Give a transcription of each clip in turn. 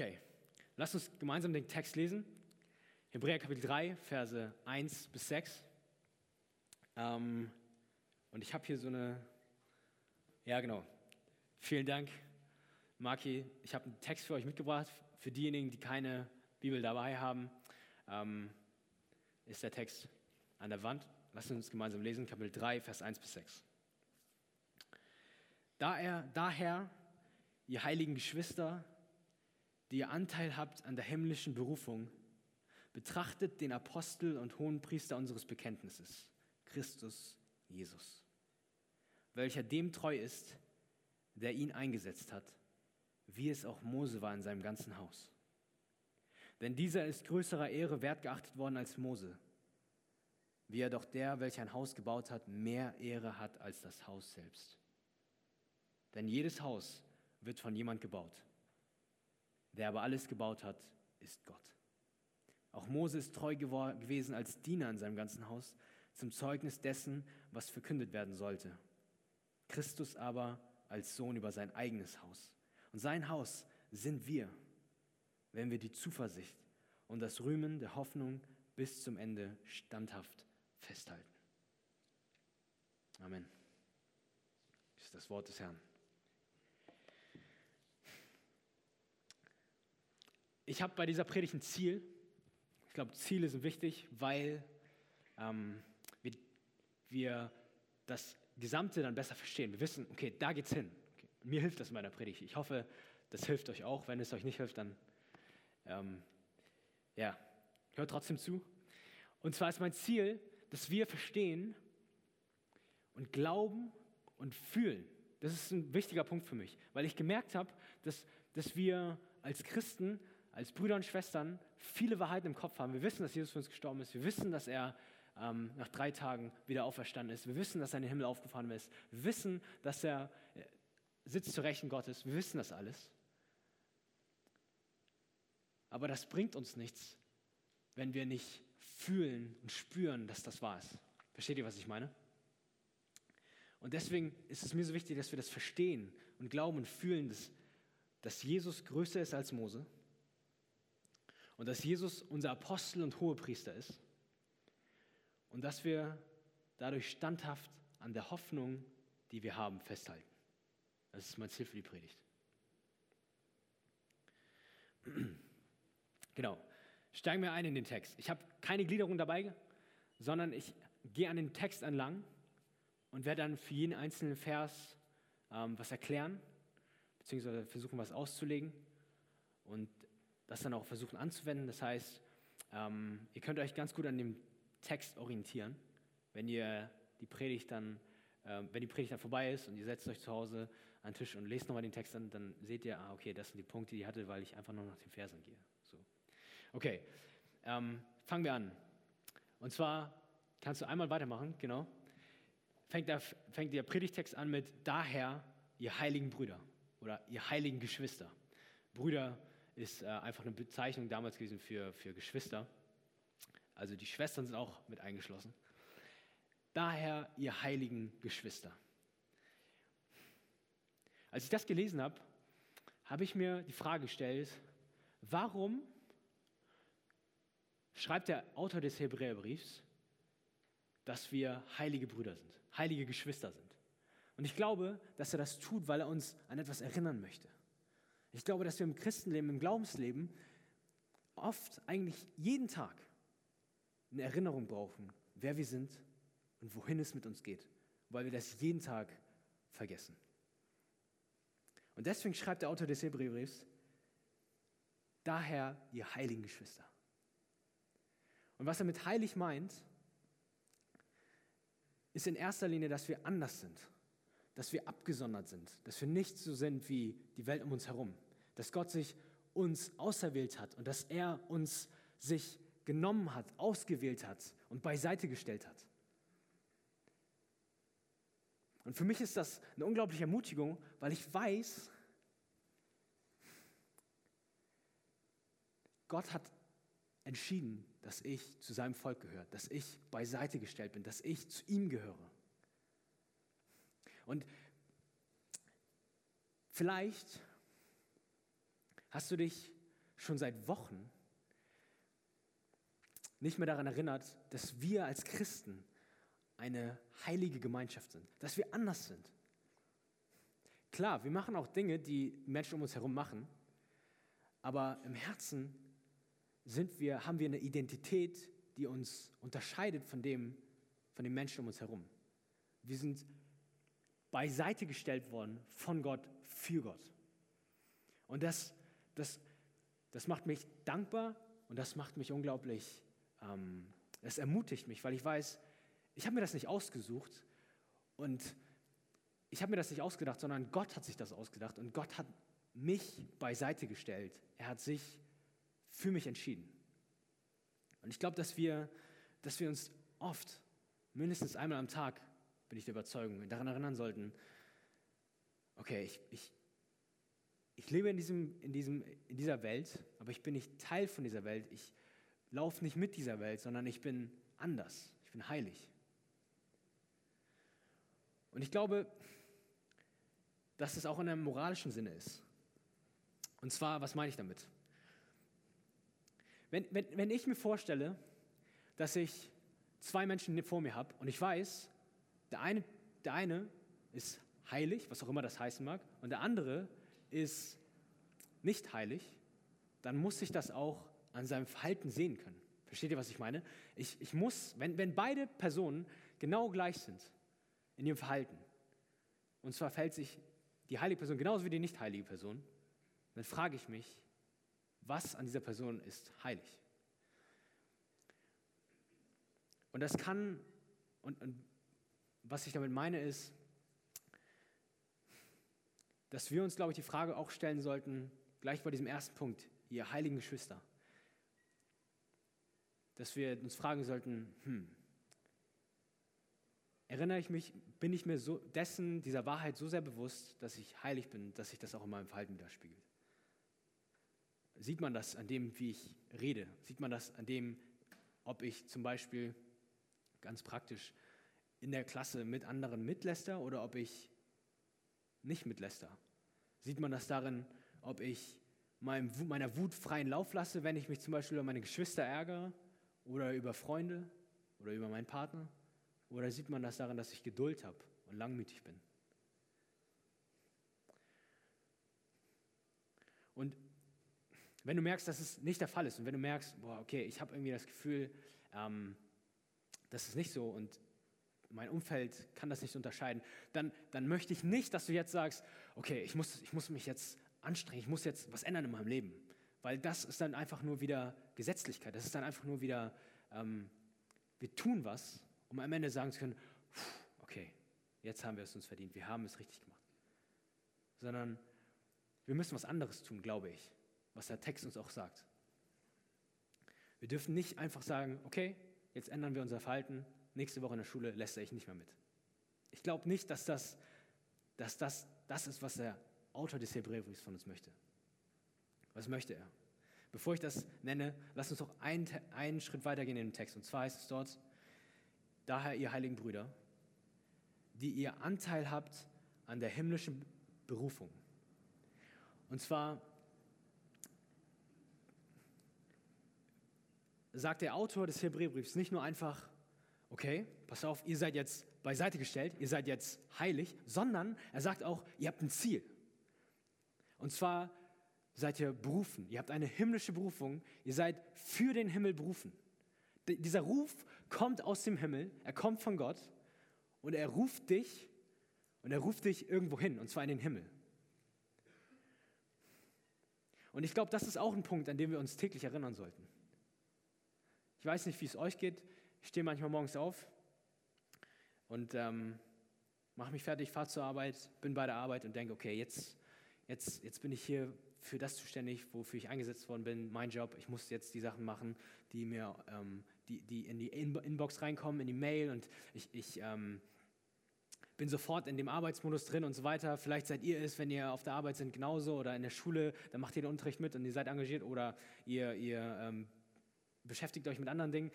Okay, lasst uns gemeinsam den Text lesen. Hebräer Kapitel 3, Verse 1 bis 6. Ähm, und ich habe hier so eine, ja genau, vielen Dank, Maki. Ich habe einen Text für euch mitgebracht. Für diejenigen, die keine Bibel dabei haben, ähm, ist der Text an der Wand. Lasst uns gemeinsam lesen, Kapitel 3, Vers 1 bis 6. Da er, daher, ihr heiligen Geschwister, die ihr Anteil habt an der himmlischen Berufung, betrachtet den Apostel und Hohenpriester unseres Bekenntnisses, Christus Jesus, welcher dem treu ist, der ihn eingesetzt hat, wie es auch Mose war in seinem ganzen Haus. Denn dieser ist größerer Ehre wert geachtet worden als Mose, wie er doch der, welcher ein Haus gebaut hat, mehr Ehre hat als das Haus selbst. Denn jedes Haus wird von jemand gebaut. Wer aber alles gebaut hat, ist Gott. Auch Mose ist treu gewesen als Diener in seinem ganzen Haus, zum Zeugnis dessen, was verkündet werden sollte. Christus aber als Sohn über sein eigenes Haus. Und sein Haus sind wir, wenn wir die Zuversicht und das Rühmen der Hoffnung bis zum Ende standhaft festhalten. Amen. Das ist das Wort des Herrn. Ich habe bei dieser Predigt ein Ziel. Ich glaube, Ziele sind wichtig, weil ähm, wir, wir das Gesamte dann besser verstehen. Wir wissen, okay, da geht's hin. Okay. Mir hilft das in meiner Predigt. Ich hoffe, das hilft euch auch. Wenn es euch nicht hilft, dann ähm, ja, hört trotzdem zu. Und zwar ist mein Ziel, dass wir verstehen und glauben und fühlen. Das ist ein wichtiger Punkt für mich, weil ich gemerkt habe, dass, dass wir als Christen als Brüder und Schwestern viele Wahrheiten im Kopf haben. Wir wissen, dass Jesus für uns gestorben ist. Wir wissen, dass er ähm, nach drei Tagen wieder auferstanden ist. Wir wissen, dass er in den Himmel aufgefahren ist. Wir wissen, dass er äh, sitzt zu Rechten Gottes. Wir wissen das alles. Aber das bringt uns nichts, wenn wir nicht fühlen und spüren, dass das wahr ist. Versteht ihr, was ich meine? Und deswegen ist es mir so wichtig, dass wir das verstehen und glauben und fühlen, dass, dass Jesus größer ist als Mose und dass Jesus unser Apostel und Hohepriester ist und dass wir dadurch standhaft an der Hoffnung, die wir haben, festhalten. Das ist mein Ziel für die Predigt. Genau. Steigen wir ein in den Text. Ich habe keine Gliederung dabei, sondern ich gehe an den Text entlang und werde dann für jeden einzelnen Vers ähm, was erklären, beziehungsweise versuchen, was auszulegen. Und das dann auch versuchen anzuwenden. Das heißt, ähm, ihr könnt euch ganz gut an dem Text orientieren, wenn ihr die Predigt dann, äh, wenn die Predigt dann vorbei ist und ihr setzt euch zu Hause an den Tisch und lest nochmal den Text an, dann seht ihr, ah, okay, das sind die Punkte, die ich hatte, weil ich einfach nur nach den Versen gehe. So. Okay, ähm, fangen wir an. Und zwar kannst du einmal weitermachen, genau. Fängt der, fängt der Predigtext an mit daher, ihr heiligen Brüder oder ihr heiligen Geschwister. Brüder ist äh, einfach eine Bezeichnung damals gewesen für, für Geschwister. Also die Schwestern sind auch mit eingeschlossen. Daher, ihr heiligen Geschwister. Als ich das gelesen habe, habe ich mir die Frage gestellt, warum schreibt der Autor des Hebräerbriefs, dass wir heilige Brüder sind, heilige Geschwister sind. Und ich glaube, dass er das tut, weil er uns an etwas erinnern möchte. Ich glaube, dass wir im Christenleben, im Glaubensleben oft, eigentlich jeden Tag eine Erinnerung brauchen, wer wir sind und wohin es mit uns geht, weil wir das jeden Tag vergessen. Und deswegen schreibt der Autor des Hebräerbriefs, daher ihr heiligen Geschwister. Und was er mit heilig meint, ist in erster Linie, dass wir anders sind dass wir abgesondert sind, dass wir nicht so sind wie die Welt um uns herum, dass Gott sich uns auserwählt hat und dass er uns sich genommen hat, ausgewählt hat und beiseite gestellt hat. Und für mich ist das eine unglaubliche Ermutigung, weil ich weiß, Gott hat entschieden, dass ich zu seinem Volk gehöre, dass ich beiseite gestellt bin, dass ich zu ihm gehöre. Und vielleicht hast du dich schon seit Wochen nicht mehr daran erinnert, dass wir als Christen eine heilige Gemeinschaft sind, dass wir anders sind. Klar, wir machen auch Dinge, die Menschen um uns herum machen, aber im Herzen sind wir, haben wir eine Identität, die uns unterscheidet von dem, von den Menschen um uns herum. Wir sind beiseite gestellt worden von Gott für Gott. Und das, das, das macht mich dankbar und das macht mich unglaublich, ähm, das ermutigt mich, weil ich weiß, ich habe mir das nicht ausgesucht und ich habe mir das nicht ausgedacht, sondern Gott hat sich das ausgedacht und Gott hat mich beiseite gestellt. Er hat sich für mich entschieden. Und ich glaube, dass wir, dass wir uns oft, mindestens einmal am Tag, bin ich der Überzeugung, daran erinnern sollten, okay, ich, ich, ich lebe in, diesem, in, diesem, in dieser Welt, aber ich bin nicht Teil von dieser Welt. Ich laufe nicht mit dieser Welt, sondern ich bin anders. Ich bin heilig. Und ich glaube, dass es auch in einem moralischen Sinne ist. Und zwar, was meine ich damit? Wenn, wenn, wenn ich mir vorstelle, dass ich zwei Menschen vor mir habe und ich weiß, der eine, der eine ist heilig, was auch immer das heißen mag, und der andere ist nicht heilig, dann muss ich das auch an seinem Verhalten sehen können. Versteht ihr, was ich meine? Ich, ich muss, wenn, wenn beide Personen genau gleich sind, in ihrem Verhalten. Und zwar verhält sich die heilige Person genauso wie die nicht heilige Person. Dann frage ich mich, was an dieser Person ist heilig? Und das kann, und, und was ich damit meine ist, dass wir uns, glaube ich, die Frage auch stellen sollten, gleich bei diesem ersten Punkt, ihr heiligen Geschwister, dass wir uns fragen sollten, hm, erinnere ich mich, bin ich mir so dessen, dieser Wahrheit so sehr bewusst, dass ich heilig bin, dass sich das auch in meinem Verhalten widerspiegelt. Sieht man das an dem, wie ich rede? Sieht man das an dem, ob ich zum Beispiel ganz praktisch in der Klasse mit anderen mitläster oder ob ich nicht mitläster? Sieht man das darin, ob ich meiner Wut freien Lauf lasse, wenn ich mich zum Beispiel über meine Geschwister ärgere oder über Freunde oder über meinen Partner? Oder sieht man das daran, dass ich Geduld habe und langmütig bin? Und wenn du merkst, dass es nicht der Fall ist und wenn du merkst, boah, okay, ich habe irgendwie das Gefühl, ähm, das ist nicht so und mein Umfeld kann das nicht unterscheiden, dann, dann möchte ich nicht, dass du jetzt sagst, okay, ich muss, ich muss mich jetzt anstrengen, ich muss jetzt was ändern in meinem Leben. Weil das ist dann einfach nur wieder Gesetzlichkeit, das ist dann einfach nur wieder, ähm, wir tun was, um am Ende sagen zu können, okay, jetzt haben wir es uns verdient, wir haben es richtig gemacht. Sondern wir müssen was anderes tun, glaube ich, was der Text uns auch sagt. Wir dürfen nicht einfach sagen, okay, jetzt ändern wir unser Verhalten, nächste Woche in der Schule lässt ich nicht mehr mit. Ich glaube nicht, dass das, dass das das ist, was der Autor des Hebräerbriefs von uns möchte. Was möchte er? Bevor ich das nenne, lass uns doch einen, einen Schritt weitergehen in dem Text. Und zwar heißt es dort, daher ihr heiligen Brüder, die ihr Anteil habt an der himmlischen Berufung. Und zwar sagt der Autor des Hebräerbriefs nicht nur einfach, okay, pass auf, ihr seid jetzt beiseite gestellt, ihr seid jetzt heilig, sondern er sagt auch, ihr habt ein Ziel. Und zwar seid ihr berufen, ihr habt eine himmlische Berufung, ihr seid für den Himmel berufen. Dieser Ruf kommt aus dem Himmel, er kommt von Gott und er ruft dich und er ruft dich irgendwo hin, und zwar in den Himmel. Und ich glaube, das ist auch ein Punkt, an dem wir uns täglich erinnern sollten. Ich weiß nicht, wie es euch geht. Ich stehe manchmal morgens auf und ähm, mache mich fertig, fahre zur Arbeit, bin bei der Arbeit und denke, okay, jetzt, jetzt, jetzt bin ich hier für das zuständig, wofür ich eingesetzt worden bin, mein Job. Ich muss jetzt die Sachen machen, die mir, ähm, die, die in die Inbox reinkommen, in die Mail und ich, ich ähm, bin sofort in dem Arbeitsmodus drin und so weiter. Vielleicht seid ihr es, wenn ihr auf der Arbeit seid, genauso oder in der Schule, dann macht ihr den Unterricht mit und ihr seid engagiert oder ihr, ihr ähm, beschäftigt euch mit anderen Dingen.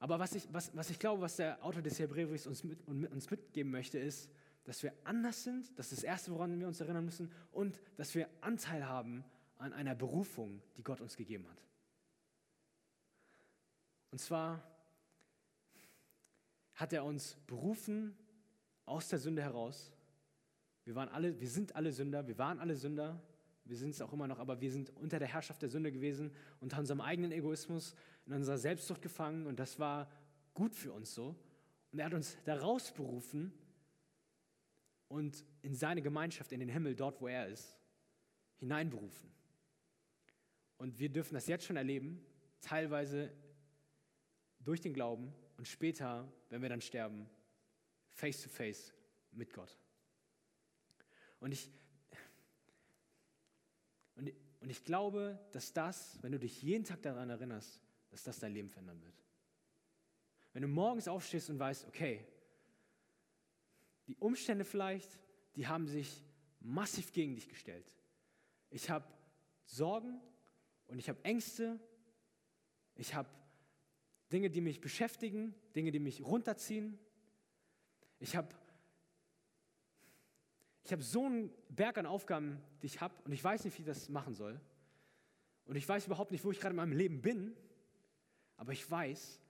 Aber was ich, was, was ich glaube, was der Autor des Hebräerbriefs uns, mit, uns mitgeben möchte, ist, dass wir anders sind, das ist das Erste, woran wir uns erinnern müssen, und dass wir Anteil haben an einer Berufung, die Gott uns gegeben hat. Und zwar hat er uns berufen aus der Sünde heraus. Wir, waren alle, wir sind alle Sünder, wir waren alle Sünder, wir sind es auch immer noch, aber wir sind unter der Herrschaft der Sünde gewesen, unter unserem eigenen Egoismus, in unserer Selbstsucht gefangen und das war gut für uns so. Und er hat uns daraus berufen und in seine Gemeinschaft, in den Himmel, dort wo er ist, hineinberufen. Und wir dürfen das jetzt schon erleben, teilweise durch den Glauben und später, wenn wir dann sterben, face to face mit Gott. Und ich, und, und ich glaube, dass das, wenn du dich jeden Tag daran erinnerst, dass das dein Leben verändern wird. Wenn du morgens aufstehst und weißt, okay, die Umstände vielleicht, die haben sich massiv gegen dich gestellt. Ich habe Sorgen und ich habe Ängste, ich habe Dinge, die mich beschäftigen, Dinge, die mich runterziehen. Ich habe ich hab so einen Berg an Aufgaben, die ich habe und ich weiß nicht, wie ich das machen soll. Und ich weiß überhaupt nicht, wo ich gerade in meinem Leben bin, aber ich weiß,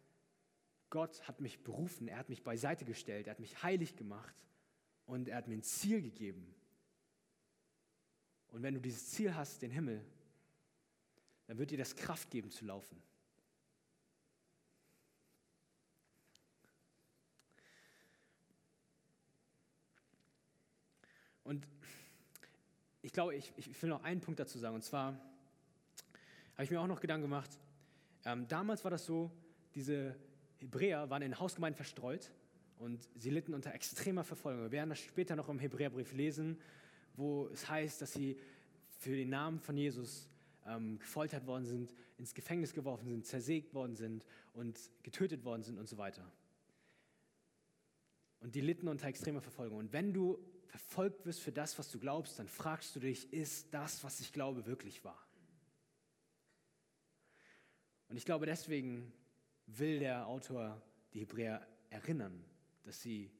Gott hat mich berufen, er hat mich beiseite gestellt, er hat mich heilig gemacht und er hat mir ein Ziel gegeben. Und wenn du dieses Ziel hast, den Himmel, dann wird dir das Kraft geben zu laufen. Und ich glaube, ich, ich will noch einen Punkt dazu sagen. Und zwar habe ich mir auch noch Gedanken gemacht. Ähm, damals war das so, diese Hebräer waren in Hausgemeinden verstreut und sie litten unter extremer Verfolgung. Wir werden das später noch im Hebräerbrief lesen, wo es heißt, dass sie für den Namen von Jesus ähm, gefoltert worden sind, ins Gefängnis geworfen sind, zersägt worden sind und getötet worden sind und so weiter. Und die litten unter extremer Verfolgung. Und wenn du verfolgt wirst für das, was du glaubst, dann fragst du dich, ist das, was ich glaube, wirklich wahr? Und ich glaube, deswegen will der Autor die Hebräer erinnern, dass sie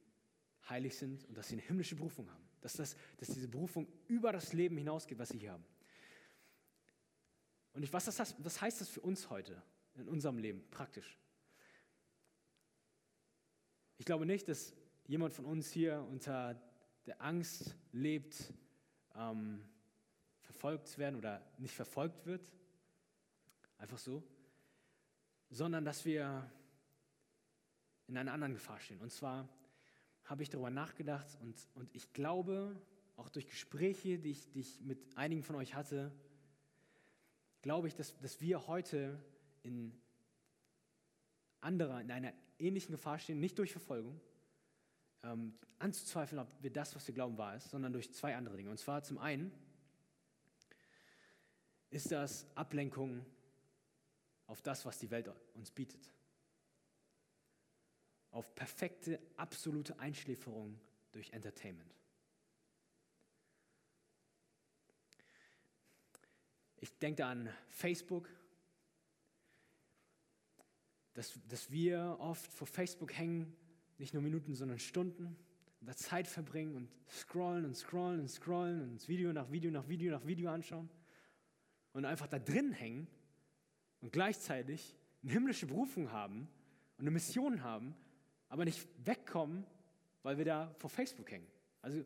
heilig sind und dass sie eine himmlische Berufung haben. Dass, das, dass diese Berufung über das Leben hinausgeht, was sie hier haben. Und ich, was, das, was heißt das für uns heute in unserem Leben praktisch? Ich glaube nicht, dass jemand von uns hier unter der Angst lebt, ähm, verfolgt zu werden oder nicht verfolgt wird. Einfach so sondern dass wir in einer anderen Gefahr stehen. Und zwar habe ich darüber nachgedacht und, und ich glaube, auch durch Gespräche, die ich, die ich mit einigen von euch hatte, glaube ich, dass, dass wir heute in anderer, in einer ähnlichen Gefahr stehen, nicht durch Verfolgung, ähm, anzuzweifeln, ob wir das, was wir glauben, wahr ist, sondern durch zwei andere Dinge. Und zwar zum einen ist das Ablenkung auf das, was die Welt uns bietet. Auf perfekte, absolute Einschläferung durch Entertainment. Ich denke an Facebook, dass, dass wir oft vor Facebook hängen, nicht nur Minuten, sondern Stunden, und da Zeit verbringen und scrollen und scrollen und scrollen und Video nach Video nach Video nach Video anschauen und einfach da drin hängen und gleichzeitig eine himmlische Berufung haben und eine Mission haben, aber nicht wegkommen, weil wir da vor Facebook hängen. Also,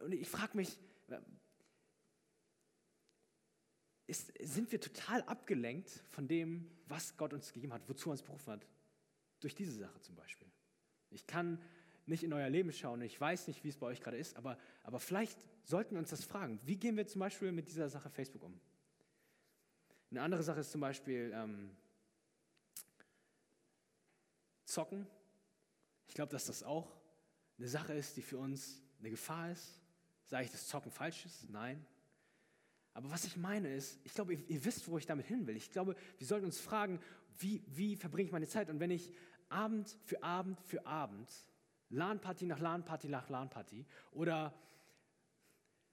und ich frage mich, ist, sind wir total abgelenkt von dem, was Gott uns gegeben hat, wozu er uns berufen hat? Durch diese Sache zum Beispiel. Ich kann nicht in euer Leben schauen, ich weiß nicht, wie es bei euch gerade ist, aber, aber vielleicht sollten wir uns das fragen. Wie gehen wir zum Beispiel mit dieser Sache Facebook um? Eine andere Sache ist zum Beispiel ähm, Zocken. Ich glaube, dass das auch eine Sache ist, die für uns eine Gefahr ist. Sage ich, dass Zocken falsch ist? Nein. Aber was ich meine ist, ich glaube, ihr, ihr, wisst, wo ich damit hin will. Ich glaube, wir sollten uns fragen, wie, wie verbringe ich meine Zeit? Und wenn ich Abend für Abend für Abend, LAN-Party nach LAN-Party nach LAN-Party oder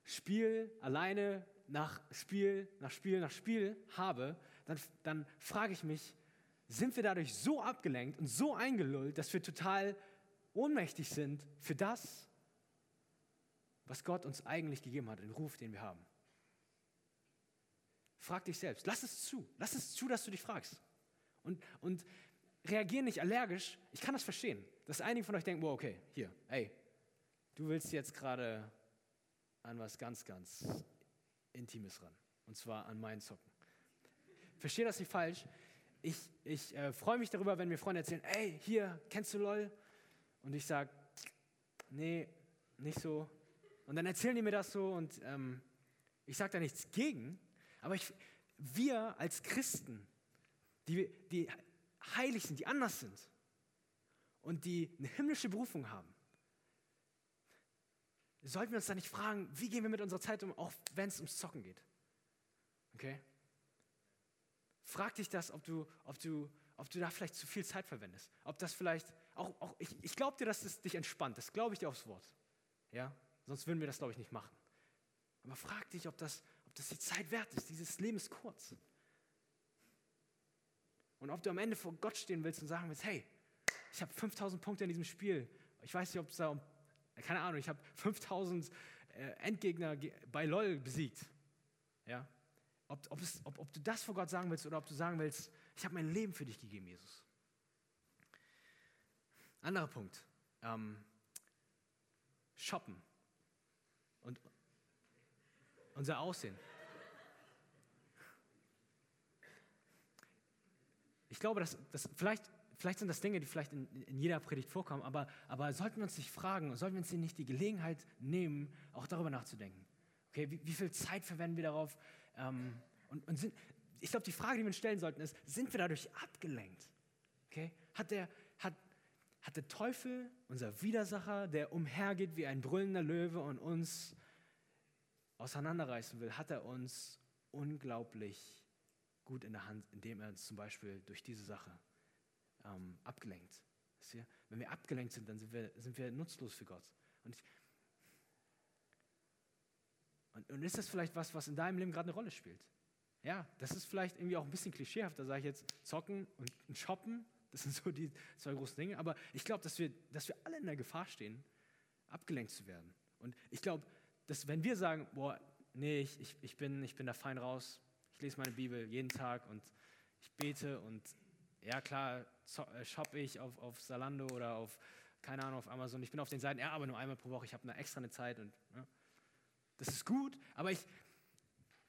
Spiel alleine nach Spiel nach Spiel nach Spiel habe, dann, dann frage ich mich, sind wir dadurch so abgelenkt und so eingelullt, dass wir total ohnmächtig sind für das, was Gott uns eigentlich gegeben hat, den Ruf, den wir haben? Frag dich selbst. Lass es zu. Lass es zu, dass du dich fragst. Und, und reagier nicht allergisch. Ich kann das verstehen, dass einige von euch denken, wow, okay, hier, ey, du willst jetzt gerade an was ganz, ganz Intimes ran. Und zwar an meinen Zocken. Verstehe das nicht falsch. Ich, ich äh, freue mich darüber, wenn mir Freunde erzählen, ey, hier, kennst du LOL? Und ich sage, nee, nicht so. Und dann erzählen die mir das so und ähm, ich sage da nichts gegen, aber ich, wir als Christen, die, die heilig sind, die anders sind und die eine himmlische Berufung haben, sollten wir uns da nicht fragen, wie gehen wir mit unserer Zeit um, auch wenn es ums Zocken geht. Okay? Frag dich das, ob du, ob du, ob du da vielleicht zu viel Zeit verwendest. Ob das vielleicht, auch, auch ich, ich glaube dir, dass es dich entspannt. Das glaube ich dir aufs Wort. Ja? Sonst würden wir das, glaube ich, nicht machen. Aber frag dich, ob das, ob das die Zeit wert ist. Dieses Leben ist kurz. Und ob du am Ende vor Gott stehen willst und sagen willst, hey, ich habe 5000 Punkte in diesem Spiel. Ich weiß nicht, ob es da um, keine Ahnung, ich habe 5000 äh, Endgegner bei LOL besiegt. Ja? Ob, ob, es, ob, ob du das vor Gott sagen willst oder ob du sagen willst, ich habe mein Leben für dich gegeben, Jesus. Anderer Punkt. Ähm, shoppen. Und unser Aussehen. Ich glaube, dass, dass vielleicht, vielleicht sind das Dinge, die vielleicht in, in jeder Predigt vorkommen, aber, aber sollten wir uns nicht fragen, sollten wir uns nicht die Gelegenheit nehmen, auch darüber nachzudenken. Okay, wie, wie viel Zeit verwenden wir darauf? Ähm, und, und sind, ich glaube, die Frage, die wir uns stellen sollten, ist, sind wir dadurch abgelenkt? Okay? Hat, der, hat, hat der Teufel, unser Widersacher, der umhergeht wie ein brüllender Löwe und uns auseinanderreißen will, hat er uns unglaublich gut in der Hand, indem er uns zum Beispiel durch diese Sache ähm, abgelenkt. Wenn wir abgelenkt sind, dann sind wir, sind wir nutzlos für Gott. Und, ich, und, und ist das vielleicht was, was in deinem Leben gerade eine Rolle spielt? Ja, das ist vielleicht irgendwie auch ein bisschen klischeehaft, da sage ich jetzt zocken und shoppen, das sind so die zwei großen Dinge, aber ich glaube, dass wir, dass wir alle in der Gefahr stehen, abgelenkt zu werden. Und ich glaube, dass wenn wir sagen, boah, nee, ich, ich, bin, ich bin da fein raus, ich lese meine Bibel jeden Tag und ich bete und ja klar, äh, shoppe ich auf, auf Salando oder auf, keine Ahnung, auf Amazon. Ich bin auf den Seiten, ja, aber nur einmal pro Woche, ich habe eine extra eine Zeit und ja, das ist gut, aber ich,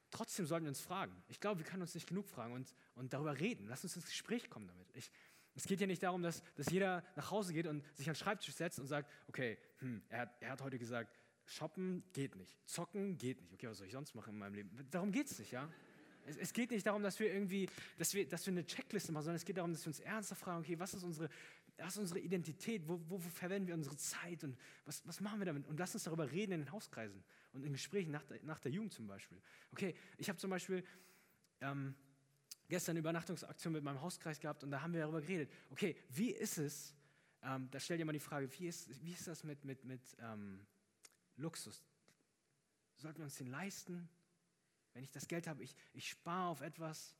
trotzdem sollten wir uns fragen. Ich glaube, wir können uns nicht genug fragen und, und darüber reden. Lass uns ins Gespräch kommen damit. Ich, es geht ja nicht darum, dass, dass jeder nach Hause geht und sich an den Schreibtisch setzt und sagt, okay, hm, er, er hat heute gesagt, shoppen geht nicht, zocken geht nicht. Okay, was soll ich sonst machen in meinem Leben? Darum geht es nicht, ja? Es, es, geht nicht darum, dass wir irgendwie, dass wir, dass wir eine Checkliste machen, sondern es geht darum, dass wir uns ernsthaft fragen, okay, was ist unsere, was ist unsere Identität? Wo, wo, wo, verwenden wir unsere Zeit und was, was machen wir damit? Und lass uns darüber reden in den Hauskreisen und in Gesprächen nach der, nach der Jugend zum Beispiel. Okay, ich habe zum Beispiel ähm, gestern eine Übernachtungsaktion mit meinem Hauskreis gehabt und da haben wir darüber geredet. Okay, wie ist es, ähm, da stellt ihr mal die Frage, wie ist, wie ist das mit, mit, mit ähm, Luxus? Sollten wir uns den leisten? Wenn ich das Geld habe, ich, ich spare auf etwas.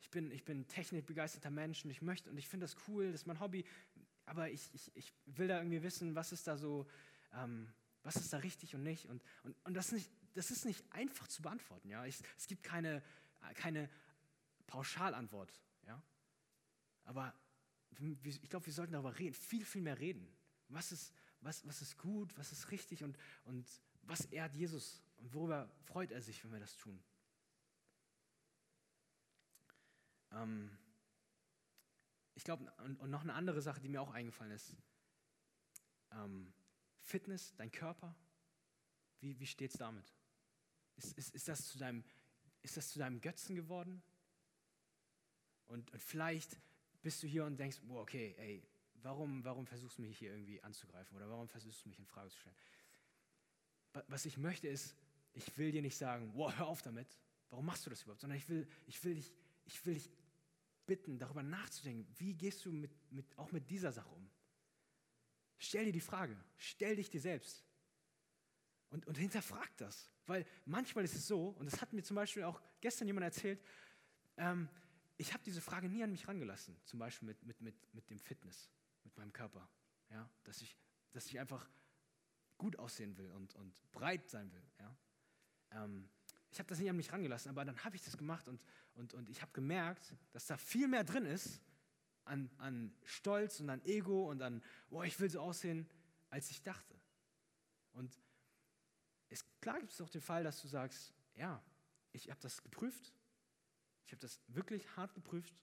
Ich bin, ich bin technikbegeisterter Mensch und ich möchte und ich finde das cool, das ist mein Hobby. Aber ich, ich, ich will da irgendwie wissen, was ist da so, ähm, was ist da richtig und nicht. Und, und, und das, nicht, das ist nicht einfach zu beantworten. Ja? Ich, es gibt keine, keine Pauschalantwort. Ja? Aber ich glaube, wir sollten darüber reden, viel, viel mehr reden. Was ist, was, was ist gut, was ist richtig und, und was ehrt Jesus und worüber freut er sich, wenn wir das tun? Ähm, ich glaube, und, und, noch eine andere Sache, die mir auch eingefallen ist. Ähm, Fitness, dein Körper, wie, wie steht es damit? Ist, ist, ist, das zu deinem, ist das zu deinem Götzen geworden? Und, und vielleicht bist du hier und denkst, oh, okay, ey, warum, warum versuchst du mich hier irgendwie anzugreifen oder warum versuchst du mich in Frage zu stellen? Was ich möchte ist, ich will dir nicht sagen, wow, hör auf damit, warum machst du das überhaupt, sondern ich will, ich will, dich, ich will dich bitten, darüber nachzudenken, wie gehst du mit, mit, auch mit dieser Sache um? Stell dir die Frage, stell dich dir selbst und, und hinterfrag das. Weil manchmal ist es so, und das hat mir zum Beispiel auch gestern jemand erzählt, ähm, ich habe diese Frage nie an mich rangelassen, zum Beispiel mit, mit, mit, mit dem Fitness, mit meinem Körper. Ja? Dass, ich, dass ich einfach gut aussehen will und, und breit sein will. Ja? Ähm, ich habe das nicht an mich rangelassen, aber dann habe ich das gemacht und, und, und ich habe gemerkt, dass da viel mehr drin ist an, an Stolz und an Ego und an, oh, ich will so aussehen, als ich dachte. Und es, klar gibt es auch den Fall, dass du sagst, ja, ich habe das geprüft, ich habe das wirklich hart geprüft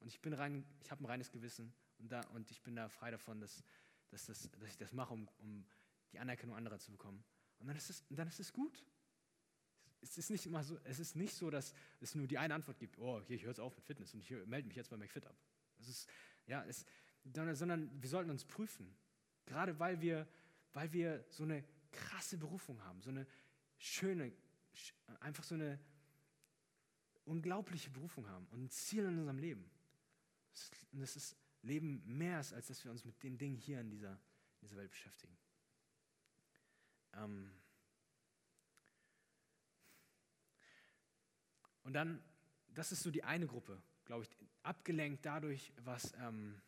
und ich bin rein, ich habe ein reines Gewissen und, da, und ich bin da frei davon, dass, dass, das, dass ich das mache, um, um die Anerkennung anderer zu bekommen. Und dann ist es, dann ist es gut. Es ist, nicht immer so, es ist nicht so, dass es nur die eine Antwort gibt, oh, okay, ich höre jetzt auf mit Fitness und ich melde mich jetzt bei McFit ab. Es ist, ja, es, sondern wir sollten uns prüfen. Gerade weil wir, weil wir so eine krasse Berufung haben, so eine schöne, einfach so eine unglaubliche Berufung haben und ein Ziel in unserem Leben. Und das ist Leben mehr ist, als dass wir uns mit den Dingen hier in dieser, in dieser Welt beschäftigen. Ähm und dann, das ist so die eine Gruppe, glaube ich, abgelenkt dadurch, was, ähm,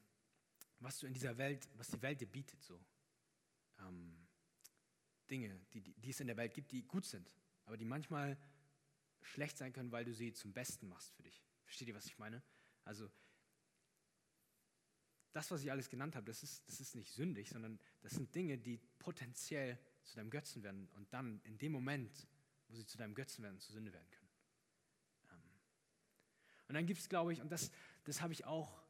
was du in dieser Welt, was die Welt dir bietet, so. Ähm, Dinge, die, die es in der Welt gibt, die gut sind, aber die manchmal schlecht sein können, weil du sie zum Besten machst für dich. Versteht ihr, was ich meine? Also das, was ich alles genannt habe, das ist, das ist nicht sündig, sondern das sind Dinge, die potenziell zu deinem Götzen werden und dann in dem Moment, wo sie zu deinem Götzen werden, zu Sünde werden können. Und dann gibt es, glaube ich, und das, das habe ich auch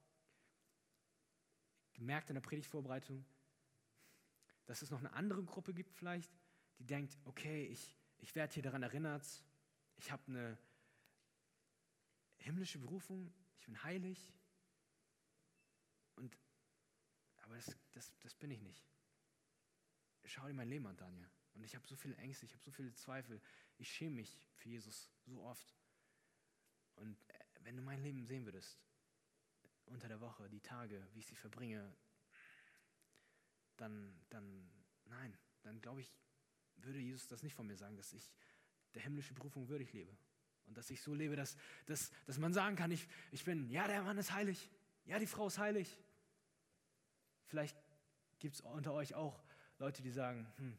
gemerkt in der Predigtvorbereitung, dass es noch eine andere Gruppe gibt vielleicht, die denkt, okay, ich, ich werde hier daran erinnert, ich habe eine himmlische Berufung, ich bin heilig, und, aber das, das, das bin ich nicht. Schau dir mein Leben an, Daniel. Und ich habe so viele Ängste, ich habe so viele Zweifel. Ich schäme mich für Jesus so oft. Und wenn du mein Leben sehen würdest, unter der Woche, die Tage, wie ich sie verbringe, dann, dann, nein, dann glaube ich, würde Jesus das nicht von mir sagen, dass ich der himmlische Berufung würdig lebe. Und dass ich so lebe, dass, dass, dass man sagen kann, ich, ich bin, ja, der Mann ist heilig, ja, die Frau ist heilig. Vielleicht gibt es unter euch auch Leute, die sagen, hm,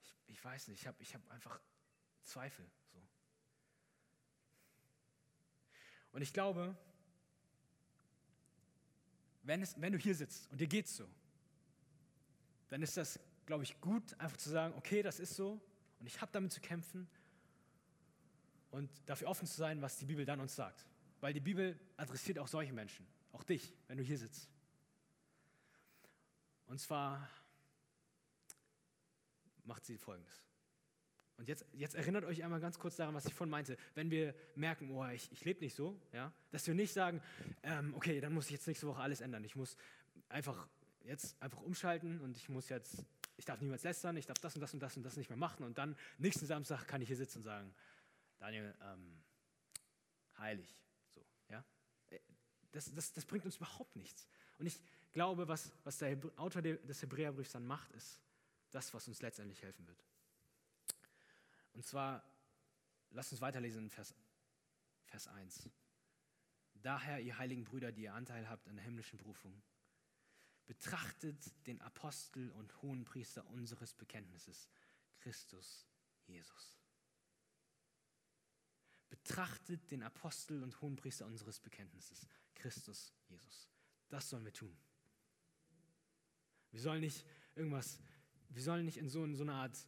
ich, ich weiß nicht, ich habe ich hab einfach Zweifel. So. Und ich glaube, wenn, es, wenn du hier sitzt und dir geht's so, dann ist das, glaube ich, gut, einfach zu sagen, okay, das ist so und ich habe damit zu kämpfen und dafür offen zu sein, was die Bibel dann uns sagt. Weil die Bibel adressiert auch solche Menschen, auch dich, wenn du hier sitzt. Und zwar macht sie folgendes. Und jetzt, jetzt erinnert euch einmal ganz kurz daran, was ich vorhin meinte. Wenn wir merken, oh, ich, ich lebe nicht so, ja, dass wir nicht sagen, ähm, okay, dann muss ich jetzt nächste Woche alles ändern. Ich muss einfach jetzt einfach umschalten und ich muss jetzt, ich darf niemals lästern, ich darf das und das und das und das nicht mehr machen und dann nächsten Samstag kann ich hier sitzen und sagen, Daniel, ähm, heilig, so, ja. Äh, das, das, das bringt uns überhaupt nichts. Und ich glaube, was, was der Autor des Hebräerbriefs dann macht, ist das, was uns letztendlich helfen wird. Und zwar, lasst uns weiterlesen in Vers, Vers 1. Daher, ihr heiligen Brüder, die ihr Anteil habt an der himmlischen Berufung, Betrachtet den Apostel und Hohenpriester unseres Bekenntnisses, Christus Jesus. Betrachtet den Apostel und Hohenpriester unseres Bekenntnisses, Christus Jesus. Das sollen wir tun. Wir sollen nicht irgendwas, wir sollen nicht in so, in so eine Art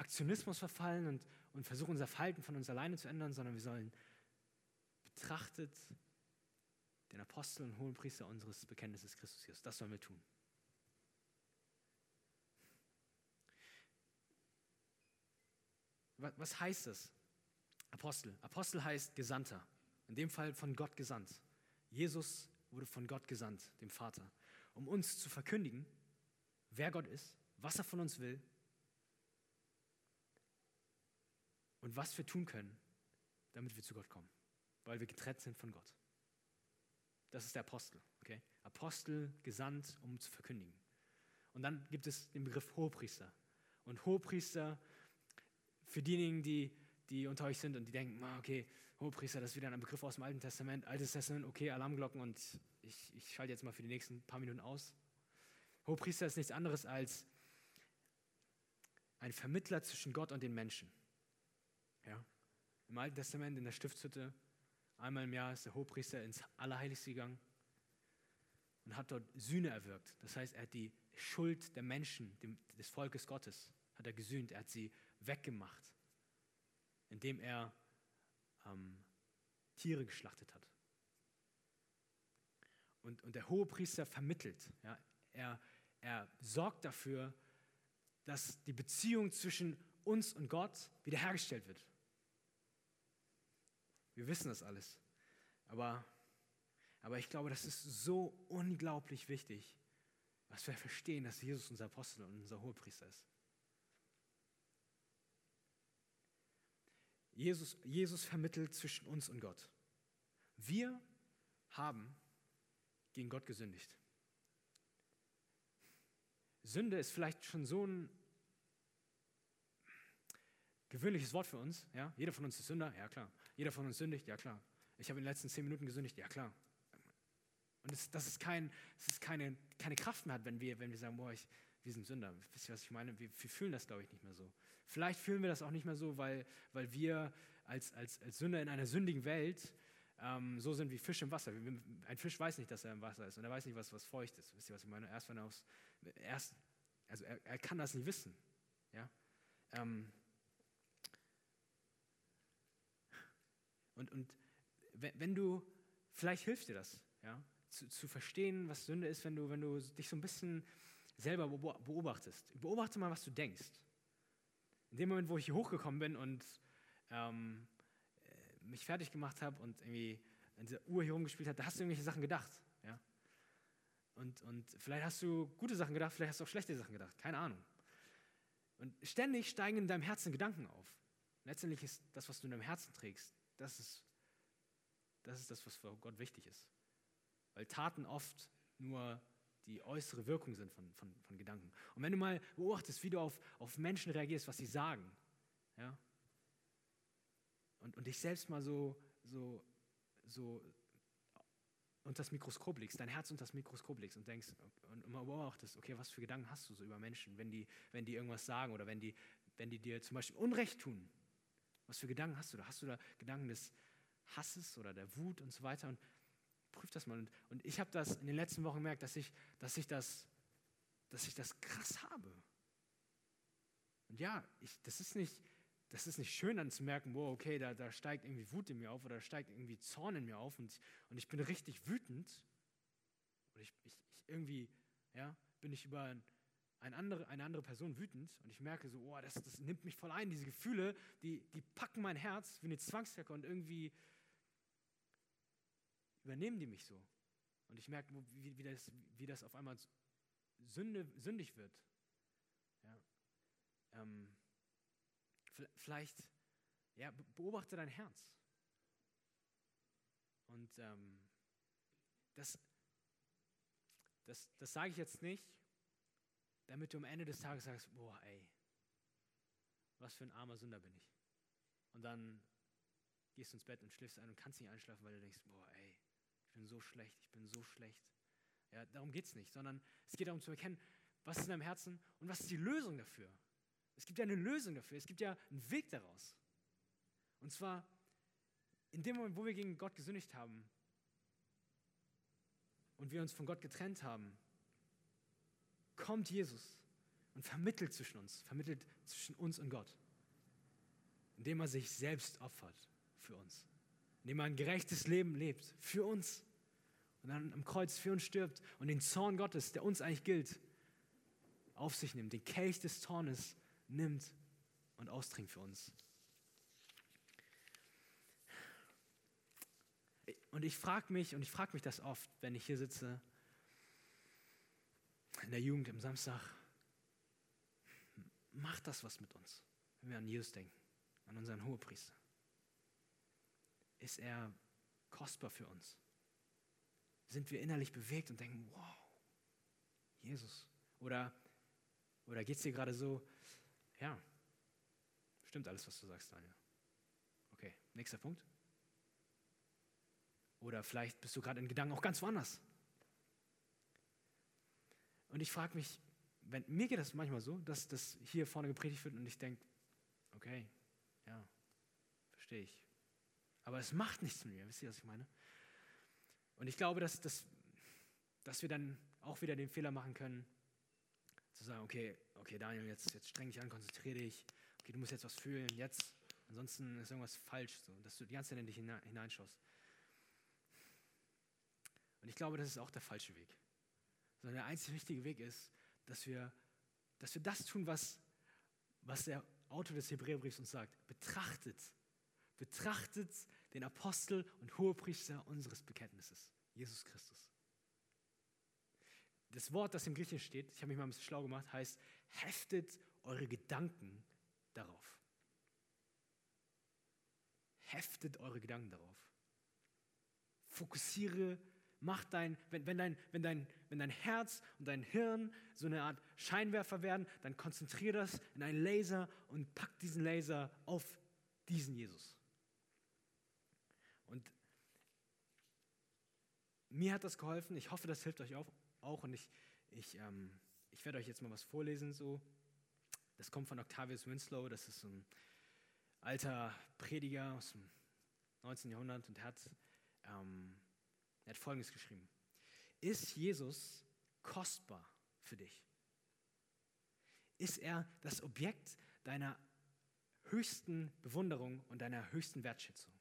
Aktionismus verfallen und, und versuchen, unser Verhalten von uns alleine zu ändern, sondern wir sollen betrachtet den Apostel und Hohenpriester unseres Bekenntnisses Christus Jesus. Das sollen wir tun. Was heißt das? Apostel. Apostel heißt Gesandter. In dem Fall von Gott gesandt. Jesus wurde von Gott gesandt, dem Vater, um uns zu verkündigen, wer Gott ist, was er von uns will und was wir tun können, damit wir zu Gott kommen, weil wir getrennt sind von Gott. Das ist der Apostel. Okay? Apostel gesandt, um zu verkündigen. Und dann gibt es den Begriff Hohepriester. Und Hohepriester, für diejenigen, die, die unter euch sind und die denken, ah, okay, Hohepriester, das ist wieder ein Begriff aus dem Alten Testament. Altes Testament, okay, Alarmglocken und ich, ich schalte jetzt mal für die nächsten paar Minuten aus. Hohepriester ist nichts anderes als ein Vermittler zwischen Gott und den Menschen. Ja? Im Alten Testament in der Stiftshütte, einmal im Jahr ist der Hohepriester ins Allerheiligste gegangen und hat dort Sühne erwirkt. Das heißt, er hat die Schuld der Menschen, des Volkes Gottes, hat er gesühnt, er hat sie weggemacht, indem er ähm, Tiere geschlachtet hat. Und, und der Hohepriester vermittelt. Ja, er, er sorgt dafür, dass die Beziehung zwischen uns und Gott wiederhergestellt wird. Wir wissen das alles. Aber, aber ich glaube, das ist so unglaublich wichtig, dass wir verstehen, dass Jesus unser Apostel und unser Hohepriester ist. Jesus, Jesus vermittelt zwischen uns und Gott. Wir haben gegen Gott gesündigt. Sünde ist vielleicht schon so ein gewöhnliches Wort für uns. Ja? Jeder von uns ist Sünder, ja klar. Jeder von uns sündigt, ja klar. Ich habe in den letzten zehn Minuten gesündigt, ja klar. Und das, das ist, kein, das ist keine, keine Kraft mehr hat, wenn wir, wenn wir sagen, boah, ich, wir sind Sünder. Wisst ihr, was ich meine? Wir, wir fühlen das, glaube ich, nicht mehr so. Vielleicht fühlen wir das auch nicht mehr so, weil, weil wir als, als, als Sünder in einer sündigen Welt ähm, so sind wie Fisch im Wasser. Ein Fisch weiß nicht, dass er im Wasser ist und er weiß nicht, was, was feucht ist. Wisst ihr, was ich meine? Erst wenn er aus, erst, also er, er kann das nicht wissen. Ja? Ähm, und, und wenn du, vielleicht hilft dir das, ja, zu, zu verstehen, was Sünde ist, wenn du, wenn du dich so ein bisschen selber beobachtest. Beobachte mal, was du denkst. In dem Moment, wo ich hier hochgekommen bin und ähm, mich fertig gemacht habe und irgendwie an dieser Uhr hier rumgespielt habe, da hast du irgendwelche Sachen gedacht. Ja? Und, und vielleicht hast du gute Sachen gedacht, vielleicht hast du auch schlechte Sachen gedacht, keine Ahnung. Und ständig steigen in deinem Herzen Gedanken auf. Letztendlich ist das, was du in deinem Herzen trägst, das ist das, ist das was für Gott wichtig ist. Weil Taten oft nur die äußere Wirkung sind von, von, von Gedanken. Und wenn du mal beobachtest, wie du auf, auf Menschen reagierst, was sie sagen, ja, und, und dich selbst mal so, so, so unter das Mikroskop legst, dein Herz unter das Mikroskop legst und denkst und immer beobachtest, okay, was für Gedanken hast du so über Menschen, wenn die, wenn die irgendwas sagen oder wenn die, wenn die dir zum Beispiel Unrecht tun. Was für Gedanken hast du da? Hast du da Gedanken des Hasses oder der Wut und so weiter? Und prüf das mal. Und, und ich habe das in den letzten Wochen gemerkt, dass ich, dass ich, das, dass ich das krass habe. Und ja, ich, das ist nicht, das ist nicht schön dann zu merken, wow, okay, da, da steigt irgendwie Wut in mir auf oder da steigt irgendwie Zorn in mir auf und, und ich bin richtig wütend. Oder ich, ich, ich irgendwie, ja, bin ich über eine andere, eine andere Person wütend und ich merke so, oh, das, das nimmt mich voll ein, diese Gefühle, die, die packen mein Herz wie eine Zwangsjacke und irgendwie übernehmen die mich so. Und ich merke, wie, wie, das, wie das auf einmal Sünde, sündig wird. Ja. Ähm, Vielleicht, ja, beobachte dein Herz. Und ähm, das, das, das sage ich jetzt nicht, damit du am Ende des Tages sagst, boah, ey, was für ein armer Sünder bin ich. Und dann gehst du ins Bett und schläfst ein und kannst nicht einschlafen, weil du denkst, boah, ey, ich bin so schlecht, ich bin so schlecht. Ja, darum geht es nicht, sondern es geht darum zu erkennen, was ist in deinem Herzen und was ist die Lösung dafür. Es gibt ja eine Lösung dafür. Es gibt ja einen Weg daraus. Und zwar in dem Moment, wo wir gegen Gott gesündigt haben und wir uns von Gott getrennt haben, kommt Jesus und vermittelt zwischen uns, vermittelt zwischen uns und Gott, indem er sich selbst opfert für uns, indem er ein gerechtes Leben lebt für uns und dann am Kreuz für uns stirbt und den Zorn Gottes, der uns eigentlich gilt, auf sich nimmt, den Kelch des Zornes nimmt und austrinkt für uns. Und ich frage mich, und ich frage mich das oft, wenn ich hier sitze, in der Jugend am Samstag, macht das was mit uns, wenn wir an Jesus denken, an unseren Hohepriester? Ist er kostbar für uns? Sind wir innerlich bewegt und denken, wow, Jesus? Oder, oder geht es dir gerade so, ja, stimmt alles, was du sagst, Daniel. Okay, nächster Punkt. Oder vielleicht bist du gerade in Gedanken auch ganz woanders. Und ich frage mich, wenn, mir geht das manchmal so, dass das hier vorne gepredigt wird und ich denke, okay, ja, verstehe ich. Aber es macht nichts mit mir, wisst ihr, was ich meine? Und ich glaube, dass, dass, dass wir dann auch wieder den Fehler machen können, zu sagen, okay, okay, Daniel, jetzt, jetzt streng dich an, konzentriere dich, okay, du musst jetzt was fühlen, jetzt, ansonsten ist irgendwas falsch, so, dass du die ganze Zeit in dich hineinschaust. Und ich glaube, das ist auch der falsche Weg. Sondern der einzige richtige Weg ist, dass wir, dass wir das tun, was, was der Autor des Hebräerbriefs uns sagt. Betrachtet, betrachtet den Apostel und Hohepriester unseres Bekenntnisses, Jesus Christus. Das Wort, das im Griechischen steht, ich habe mich mal ein bisschen schlau gemacht, heißt, heftet eure Gedanken darauf. Heftet eure Gedanken darauf. Fokussiere Mach dein, wenn, wenn, dein, wenn, dein, wenn dein Herz und dein Hirn so eine Art Scheinwerfer werden, dann konzentriere das in einen Laser und pack diesen Laser auf diesen Jesus. Und mir hat das geholfen. Ich hoffe, das hilft euch auch. auch. Und ich, ich, ähm, ich werde euch jetzt mal was vorlesen. So. Das kommt von Octavius Winslow. Das ist ein alter Prediger aus dem 19. Jahrhundert und hat ähm, er hat Folgendes geschrieben. Ist Jesus kostbar für dich? Ist er das Objekt deiner höchsten Bewunderung und deiner höchsten Wertschätzung?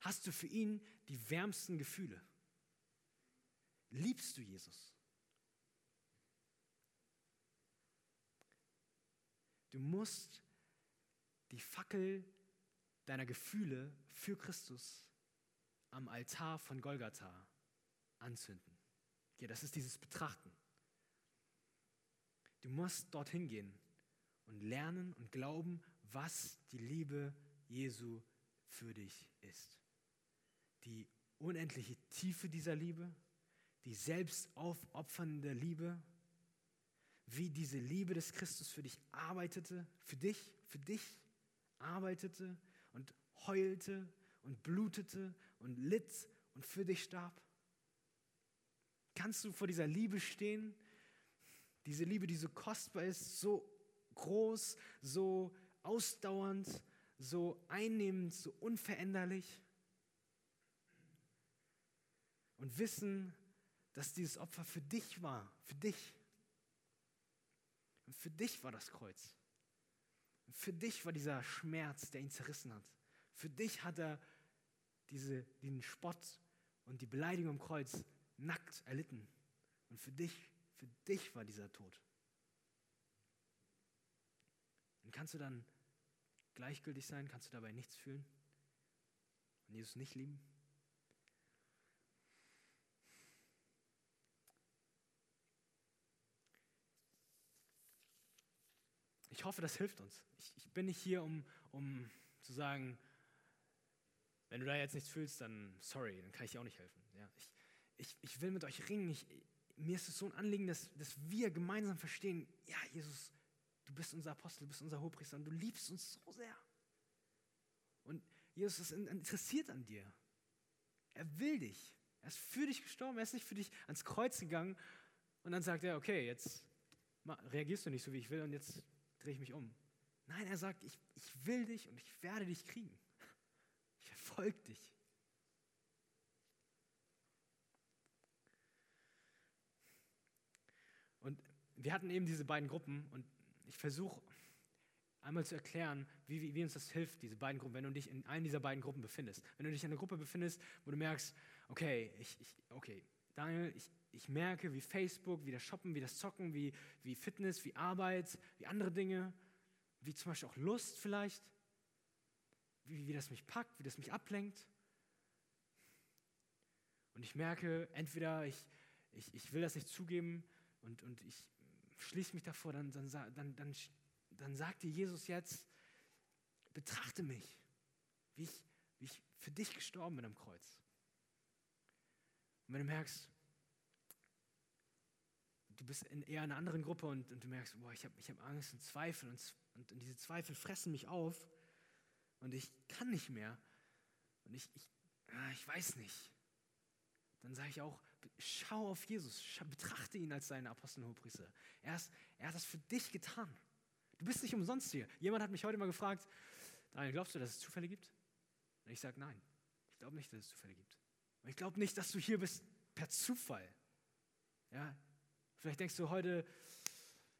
Hast du für ihn die wärmsten Gefühle? Liebst du Jesus? Du musst die Fackel deiner Gefühle für Christus am Altar von Golgatha anzünden. Ja, das ist dieses Betrachten. Du musst dorthin gehen und lernen und glauben, was die Liebe Jesu für dich ist. Die unendliche Tiefe dieser Liebe, die selbstaufopfernde Liebe, wie diese Liebe des Christus für dich arbeitete, für dich, für dich arbeitete und heulte und blutete und litt und für dich starb. Kannst du vor dieser Liebe stehen? Diese Liebe, die so kostbar ist, so groß, so ausdauernd, so einnehmend, so unveränderlich. Und wissen, dass dieses Opfer für dich war, für dich. Und für dich war das Kreuz. Und für dich war dieser Schmerz, der ihn zerrissen hat. Für dich hat er diese, den Spott und die Beleidigung am Kreuz nackt erlitten. Und für dich, für dich war dieser Tod. Und kannst du dann gleichgültig sein? Kannst du dabei nichts fühlen? Und Jesus nicht lieben? Ich hoffe, das hilft uns. Ich, ich bin nicht hier, um, um zu sagen, wenn du da jetzt nichts fühlst, dann sorry, dann kann ich dir auch nicht helfen. Ja, ich, ich, ich will mit euch ringen. Ich, mir ist es so ein Anliegen, dass, dass wir gemeinsam verstehen, ja, Jesus, du bist unser Apostel, du bist unser Hochpriester und du liebst uns so sehr. Und Jesus ist interessiert an dir. Er will dich. Er ist für dich gestorben, er ist nicht für dich ans Kreuz gegangen und dann sagt er, okay, jetzt reagierst du nicht so, wie ich will und jetzt drehe ich mich um. Nein, er sagt, ich, ich will dich und ich werde dich kriegen. Ich verfolge dich. Wir hatten eben diese beiden Gruppen und ich versuche einmal zu erklären, wie, wie, wie, uns das hilft, diese beiden Gruppen, wenn du dich in einer dieser beiden Gruppen befindest. Wenn du dich in einer Gruppe befindest, wo du merkst, okay, ich, ich, okay, Daniel, ich, ich merke, wie Facebook, wie das Shoppen, wie das Zocken, wie, wie Fitness, wie Arbeit, wie andere Dinge, wie zum Beispiel auch Lust vielleicht, wie, wie das mich packt, wie das mich ablenkt. Und ich merke, entweder ich, ich, ich will das nicht zugeben und, und ich schließe mich davor, dann, dann, dann, dann, dann sagt dir Jesus jetzt, betrachte mich, wie ich, wie ich für dich gestorben bin am Kreuz. Und wenn du merkst, du bist in eher einer anderen Gruppe und, und du merkst, boah, ich habe ich hab Angst und Zweifel und, und, und, diese Zweifel fressen mich auf und ich kann nicht mehr und ich, ich, ah, ich weiß nicht, dann sage ich auch, schau auf Jesus, betrachte ihn als deinen Apostel und Hohepriester. Er, ist, er hat das für dich getan. Du bist nicht umsonst hier. Jemand hat mich heute mal gefragt, Daniel, glaubst du, dass es Zufälle gibt? Und ich sage nein. Ich glaube nicht, dass es Zufälle gibt. Und ich glaube nicht, dass du hier bist per Zufall. Ja, vielleicht denkst du heute,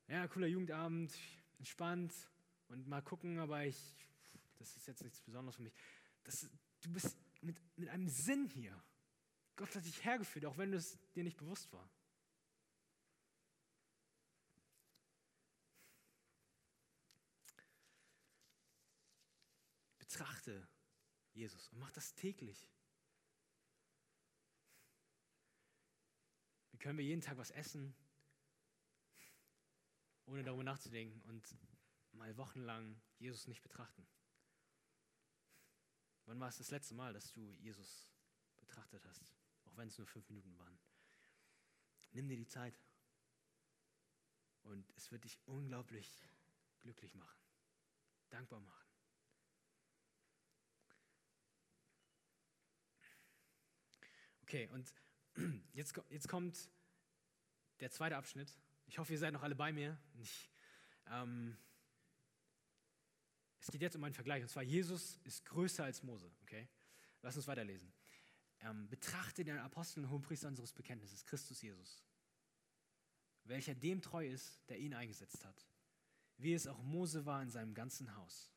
ja, cooler Jugendabend, entspannt und mal gucken, aber ich, das ist jetzt nichts Besonderes für mich. Das, du bist mit, mit einem Sinn hier. Gott hat dich hergeführt, auch wenn es dir nicht bewusst war. Betrachte Jesus und mach das täglich. Wie können wir jeden Tag was essen, ohne darüber nachzudenken und mal wochenlang Jesus nicht betrachten? Wann war es das letzte Mal, dass du Jesus betrachtet hast, auch wenn es nur fünf Minuten waren? Nimm dir die Zeit und es wird dich unglaublich glücklich machen, dankbar machen. Okay, und jetzt, jetzt kommt der zweite Abschnitt. Ich hoffe, ihr seid noch alle bei mir. Ich, ähm, es geht jetzt um einen Vergleich, und zwar Jesus ist größer als Mose. Okay? Lass uns weiterlesen. Ähm, betrachte den Apostel und Hohenpriester unseres Bekenntnisses, Christus Jesus, welcher dem treu ist, der ihn eingesetzt hat, wie es auch Mose war in seinem ganzen Haus.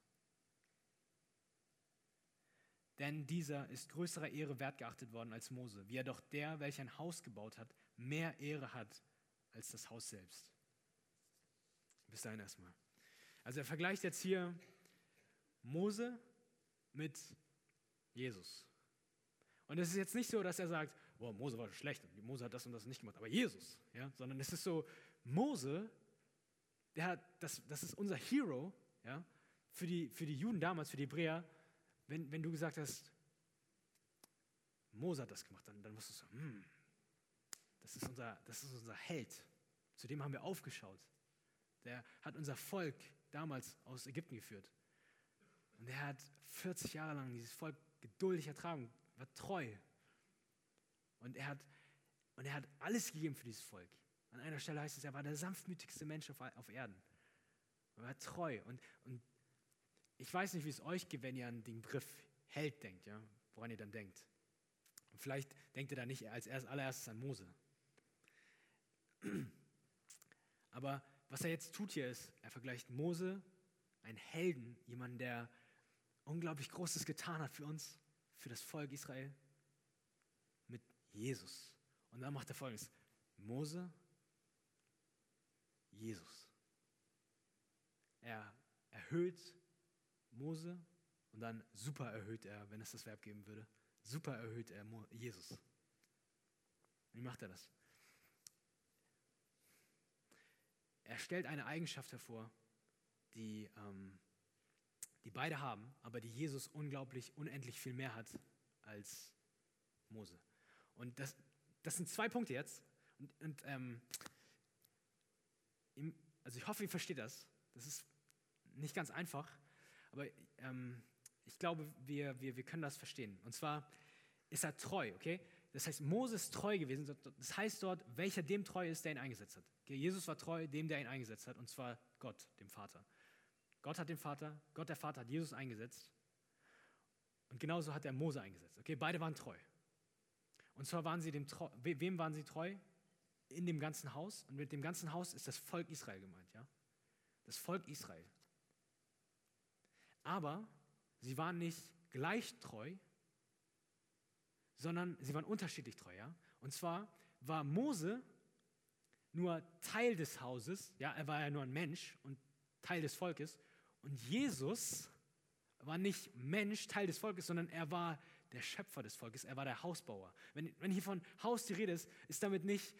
Denn dieser ist größerer Ehre wert geachtet worden als Mose, wie er doch der, welcher ein Haus gebaut hat, mehr Ehre hat als das Haus selbst. Bis dahin erstmal. Also er vergleicht jetzt hier Mose mit Jesus. Und es ist jetzt nicht so, dass er sagt, oh, Mose war schlecht und Mose hat das und das nicht gemacht, aber Jesus, ja, sondern es ist so, Mose, der hat, das, das ist unser Hero, ja, für die, für die Juden damals, für die Hebräer, wenn, wenn du gesagt hast, Mose hat das gemacht, dann, dann musst du sagen, hm, das, ist unser, das ist unser Held. Zu dem haben wir aufgeschaut. Der hat unser Volk damals aus Ägypten geführt. Und er hat 40 Jahre lang dieses Volk geduldig ertragen, war treu. Und er hat, und er hat alles gegeben für dieses Volk. An einer Stelle heißt es, er war der sanftmütigste Mensch auf, auf Erden. Er war treu. Und, und ich weiß nicht, wie es euch geht, wenn ihr an den Begriff Held denkt, ja, woran ihr dann denkt. Und vielleicht denkt ihr da nicht als allererstes an Mose. Aber was er jetzt tut hier ist, er vergleicht Mose, einen Helden, jemanden, der unglaublich Großes getan hat für uns, für das Volk Israel, mit Jesus. Und dann macht er folgendes: Mose, Jesus. Er erhöht Mose und dann super erhöht er, wenn es das Verb geben würde, super erhöht er Jesus. Wie macht er das? Er stellt eine Eigenschaft hervor, die, ähm, die beide haben, aber die Jesus unglaublich, unendlich viel mehr hat als Mose. Und das, das sind zwei Punkte jetzt. Und, und ähm, also ich hoffe, ihr versteht das. Das ist nicht ganz einfach. Aber ähm, ich glaube, wir, wir, wir können das verstehen. Und zwar ist er treu, okay? Das heißt, Moses ist treu gewesen. Das heißt dort, welcher dem treu ist, der ihn eingesetzt hat. Jesus war treu dem, der ihn eingesetzt hat, und zwar Gott, dem Vater. Gott hat den Vater, Gott der Vater hat Jesus eingesetzt. Und genauso hat er Mose eingesetzt. Okay, beide waren treu. Und zwar waren sie dem treu, wem waren sie treu? In dem ganzen Haus. Und mit dem ganzen Haus ist das Volk Israel gemeint, ja? Das Volk Israel. Aber sie waren nicht gleich treu, sondern sie waren unterschiedlich treu. Ja? Und zwar war Mose nur Teil des Hauses, ja, er war ja nur ein Mensch und Teil des Volkes. Und Jesus war nicht Mensch, Teil des Volkes, sondern er war der Schöpfer des Volkes, er war der Hausbauer. Wenn, wenn hier von Haus die Rede ist, ist damit nicht,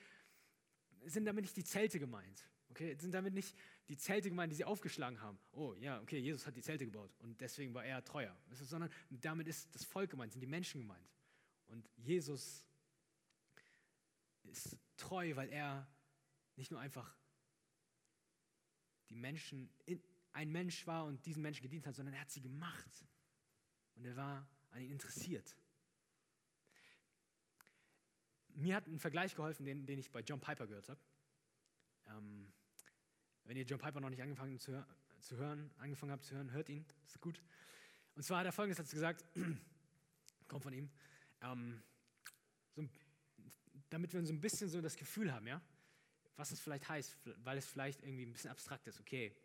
sind damit nicht die Zelte gemeint. Okay, sind damit nicht die Zelte gemeint, die sie aufgeschlagen haben. Oh ja, okay, Jesus hat die Zelte gebaut und deswegen war er treuer. Sondern damit ist das Volk gemeint, sind die Menschen gemeint. Und Jesus ist treu, weil er nicht nur einfach die Menschen, ein Mensch war und diesen Menschen gedient hat, sondern er hat sie gemacht. Und er war an ihnen interessiert. mir hat ein Vergleich geholfen, den, den ich bei John Piper gehört habe. Ähm, wenn ihr John Piper noch nicht angefangen zu, zu hören, angefangen habt zu hören, hört ihn, ist gut. Und zwar hat er folgendes dazu gesagt, kommt von ihm, ähm, so, damit wir so ein bisschen so das Gefühl haben, ja, was es vielleicht heißt, weil es vielleicht irgendwie ein bisschen abstrakt ist. Okay,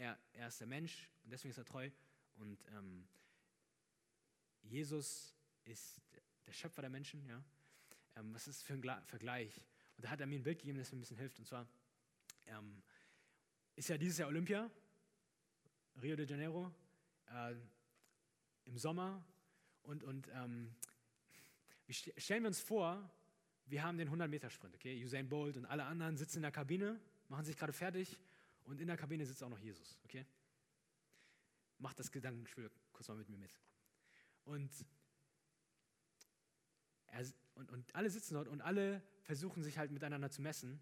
er, er ist der Mensch und deswegen ist er treu und ähm, Jesus ist der Schöpfer der Menschen, ja. Ähm, was ist das für ein Vergleich? Und da hat er mir ein Bild gegeben, das mir ein bisschen hilft. Und zwar ähm, ist ja dieses Jahr Olympia, Rio de Janeiro, äh, im Sommer. Und, und ähm, stellen wir uns vor, wir haben den 100-Meter-Sprint, okay? Usain Bolt und alle anderen sitzen in der Kabine, machen sich gerade fertig und in der Kabine sitzt auch noch Jesus, okay? Macht das Gedankenspiel kurz mal mit mir mit. Und, er, und, und alle sitzen dort und alle versuchen sich halt miteinander zu messen.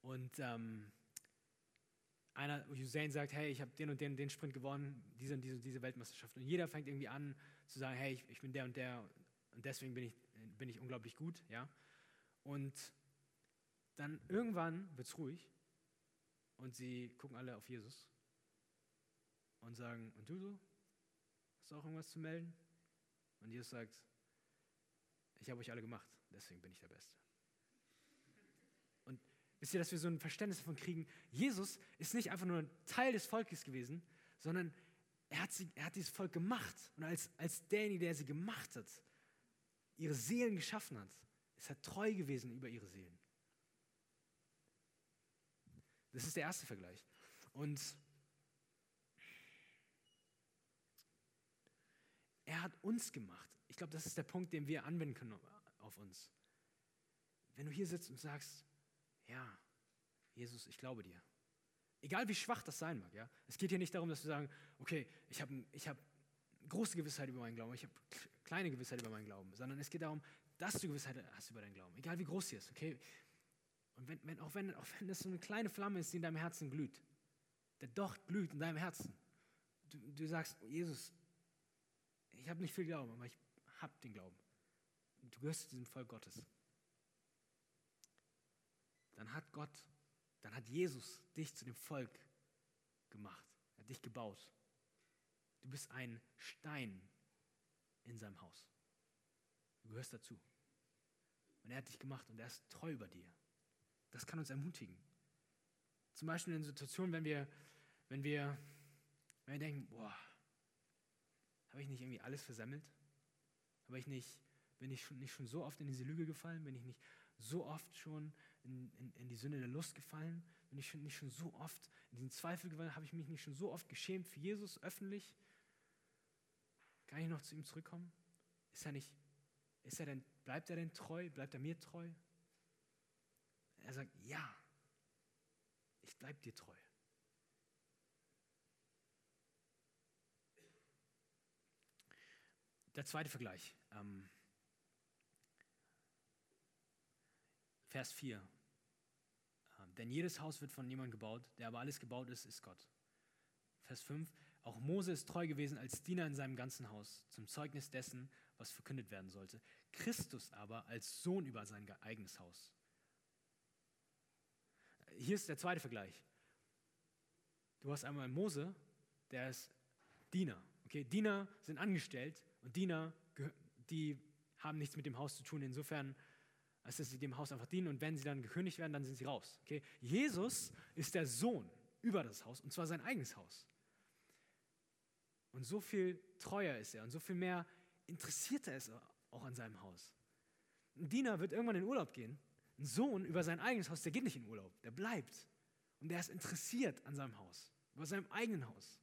Und ähm, einer, Usain sagt, hey, ich habe den und den, den Sprint gewonnen, diese und diese, diese Weltmeisterschaft. Und jeder fängt irgendwie an zu sagen, hey, ich, ich bin der und der und deswegen bin ich, bin ich unglaublich gut. Ja? Und dann irgendwann wird es ruhig und sie gucken alle auf Jesus und sagen, und du so? Hast du auch irgendwas zu melden? Und Jesus sagt, ich habe euch alle gemacht, deswegen bin ich der Beste. Und wisst ihr, dass wir so ein Verständnis davon kriegen, Jesus ist nicht einfach nur ein Teil des Volkes gewesen, sondern er hat, sie, er hat dieses Volk gemacht. Und als, als derjenige, der sie gemacht hat, ihre Seelen geschaffen hat, ist er treu gewesen über ihre Seelen. Das ist der erste Vergleich. Und er hat uns gemacht. Ich glaube, das ist der Punkt, den wir anwenden können auf uns. Wenn du hier sitzt und sagst, ja, Jesus, ich glaube dir. Egal wie schwach das sein mag, ja. Es geht hier nicht darum, dass wir sagen, okay, ich habe ich hab große Gewissheit über meinen Glauben, ich habe kleine Gewissheit über meinen Glauben, sondern es geht darum, dass du Gewissheit hast über deinen Glauben, egal wie groß sie ist, okay? Und wenn, wenn, auch, wenn, auch wenn das so eine kleine Flamme ist, die in deinem Herzen glüht, der Docht glüht in deinem Herzen, du, du sagst, Jesus, ich habe nicht viel Glauben, aber ich habe den Glauben. Du gehörst zu diesem Volk Gottes. Dann hat Gott, dann hat Jesus dich zu dem Volk gemacht. Er hat dich gebaut. Du bist ein Stein in seinem Haus. Du gehörst dazu. Und er hat dich gemacht und er ist treu über dir. Das kann uns ermutigen. Zum Beispiel in Situationen, wenn wir, wenn wir, wenn wir denken, boah, habe ich nicht irgendwie alles versemmelt? Habe ich nicht, bin ich schon, nicht schon so oft in diese Lüge gefallen? Bin ich nicht so oft schon in, in, in die Sünde der Lust gefallen? Bin ich nicht schon so oft in diesen Zweifel gefallen? Habe ich mich nicht schon so oft geschämt für Jesus öffentlich? Kann ich noch zu ihm zurückkommen? Ist er nicht, ist er denn, bleibt er denn treu? Bleibt er mir treu? Er sagt, ja, ich bleibe dir treu. Der zweite Vergleich. Ähm, Vers 4. Ähm, denn jedes Haus wird von jemandem gebaut, der aber alles gebaut ist, ist Gott. Vers 5. Auch Mose ist treu gewesen als Diener in seinem ganzen Haus, zum Zeugnis dessen, was verkündet werden sollte. Christus aber als Sohn über sein eigenes Haus. Hier ist der zweite Vergleich. Du hast einmal Mose, der ist Diener. Okay, Diener sind angestellt und Diener, die haben nichts mit dem Haus zu tun. Insofern, als dass sie dem Haus einfach dienen und wenn sie dann gekündigt werden, dann sind sie raus. Okay? Jesus ist der Sohn über das Haus und zwar sein eigenes Haus. Und so viel treuer ist er und so viel mehr interessiert er ist auch an seinem Haus. Ein Diener wird irgendwann in Urlaub gehen. Ein Sohn über sein eigenes Haus, der geht nicht in Urlaub, der bleibt. Und der ist interessiert an seinem Haus, über seinem eigenen Haus.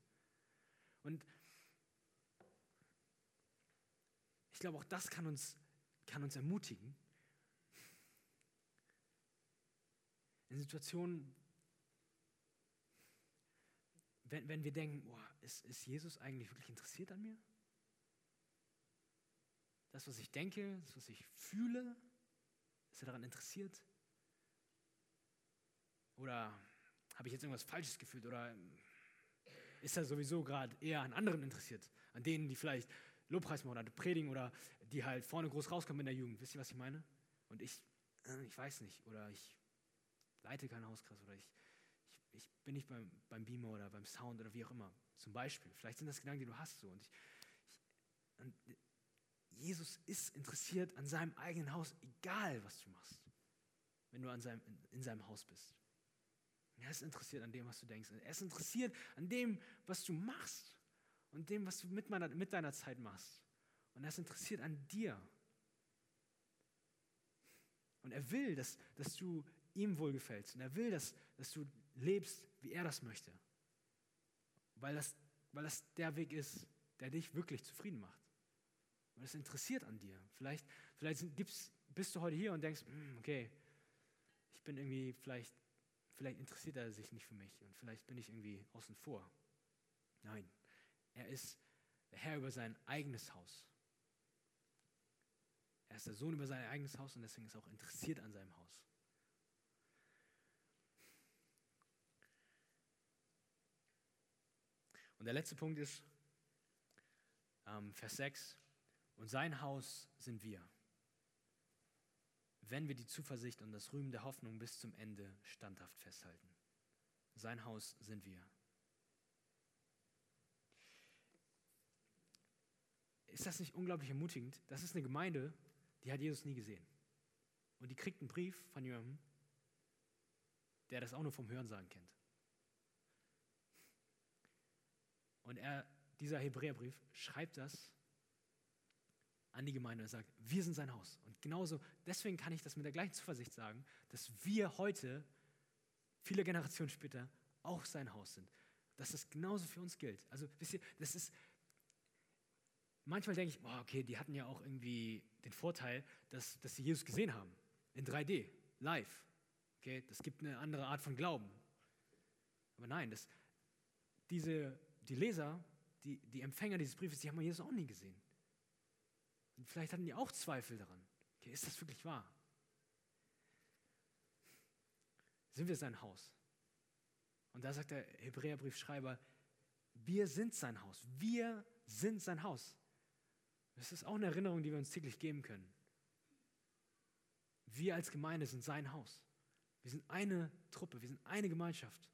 Und ich glaube, auch das kann uns, kann uns ermutigen. In Situationen, wenn, wenn wir denken, boah, ist, ist Jesus eigentlich wirklich interessiert an mir? Das, was ich denke, das, was ich fühle, ist er daran interessiert? Oder habe ich jetzt irgendwas Falsches gefühlt? Oder ist er sowieso gerade eher an anderen interessiert? An denen, die vielleicht Lobpreis machen oder predigen oder die halt vorne groß rauskommen in der Jugend. Wisst ihr, was ich meine? Und ich, äh, ich weiß nicht, oder ich leite keinen Hauskreis oder ich, ich, ich bin nicht beim, beim Beamer oder beim Sound oder wie auch immer. Zum Beispiel. Vielleicht sind das Gedanken, die du hast so. Und, ich, ich, und Jesus ist interessiert an seinem eigenen Haus, egal was du machst, wenn du an seinem, in, in seinem Haus bist. Er ist interessiert an dem, was du denkst. Er ist interessiert an dem, was du machst und dem, was du mit, meiner, mit deiner Zeit machst. Und er ist interessiert an dir. Und er will, dass, dass du ihm wohlgefällst. Und er will, dass, dass du lebst, wie er das möchte. Weil das, weil das der Weg ist, der dich wirklich zufrieden macht. Und es interessiert an dir. Vielleicht, vielleicht bist du heute hier und denkst, hm, okay, ich bin irgendwie, vielleicht, vielleicht interessiert er sich nicht für mich und vielleicht bin ich irgendwie außen vor. Nein, er ist der Herr über sein eigenes Haus. Er ist der Sohn über sein eigenes Haus und deswegen ist er auch interessiert an seinem Haus. Und der letzte Punkt ist ähm, Vers 6. Und sein Haus sind wir, wenn wir die Zuversicht und das Rühmen der Hoffnung bis zum Ende standhaft festhalten. Sein Haus sind wir. Ist das nicht unglaublich ermutigend? Das ist eine Gemeinde, die hat Jesus nie gesehen. Und die kriegt einen Brief von jemandem, der das auch nur vom Hörensagen kennt. Und er, dieser Hebräerbrief schreibt das an die Gemeinde und sagt, wir sind sein Haus. Und genauso, deswegen kann ich das mit der gleichen Zuversicht sagen, dass wir heute, viele Generationen später, auch sein Haus sind. Dass das genauso für uns gilt. Also, wisst ihr, das ist, manchmal denke ich, oh, okay, die hatten ja auch irgendwie den Vorteil, dass, dass sie Jesus gesehen haben. In 3D, live. Okay, das gibt eine andere Art von Glauben. Aber nein, das, diese, die Leser, die, die Empfänger dieses Briefes, die haben Jesus auch nie gesehen. Vielleicht hatten die auch Zweifel daran. Okay, ist das wirklich wahr? Sind wir sein Haus? Und da sagt der Hebräerbriefschreiber, wir sind sein Haus. Wir sind sein Haus. Das ist auch eine Erinnerung, die wir uns täglich geben können. Wir als Gemeinde sind sein Haus. Wir sind eine Truppe, wir sind eine Gemeinschaft.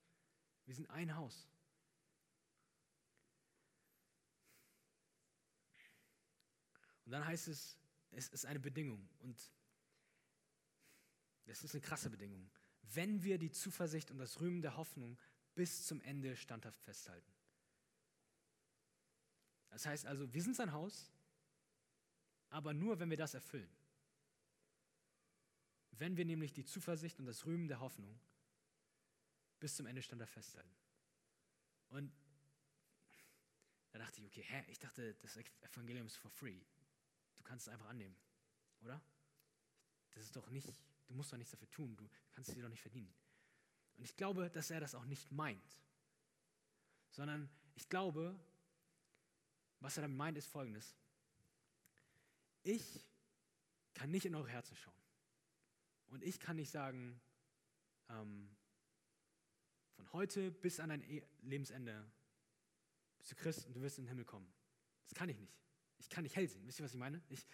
Wir sind ein Haus. Und dann heißt es, es ist eine Bedingung und es ist eine krasse Bedingung. Wenn wir die Zuversicht und das Rühmen der Hoffnung bis zum Ende standhaft festhalten. Das heißt also, wir sind sein Haus, aber nur, wenn wir das erfüllen. Wenn wir nämlich die Zuversicht und das Rühmen der Hoffnung bis zum Ende standhaft festhalten. Und da dachte ich, okay, hä, ich dachte, das Evangelium ist for free kannst es einfach annehmen, oder? Das ist doch nicht, du musst doch nichts dafür tun, du kannst es dir doch nicht verdienen. Und ich glaube, dass er das auch nicht meint, sondern ich glaube, was er damit meint, ist folgendes. Ich kann nicht in eure Herzen schauen. Und ich kann nicht sagen, ähm, von heute bis an dein e-, Lebensende bist du Christ und du wirst in den Himmel kommen. Das kann ich nicht. Ich kann nicht hell sehen. Wisst ihr, was ich meine? Ich,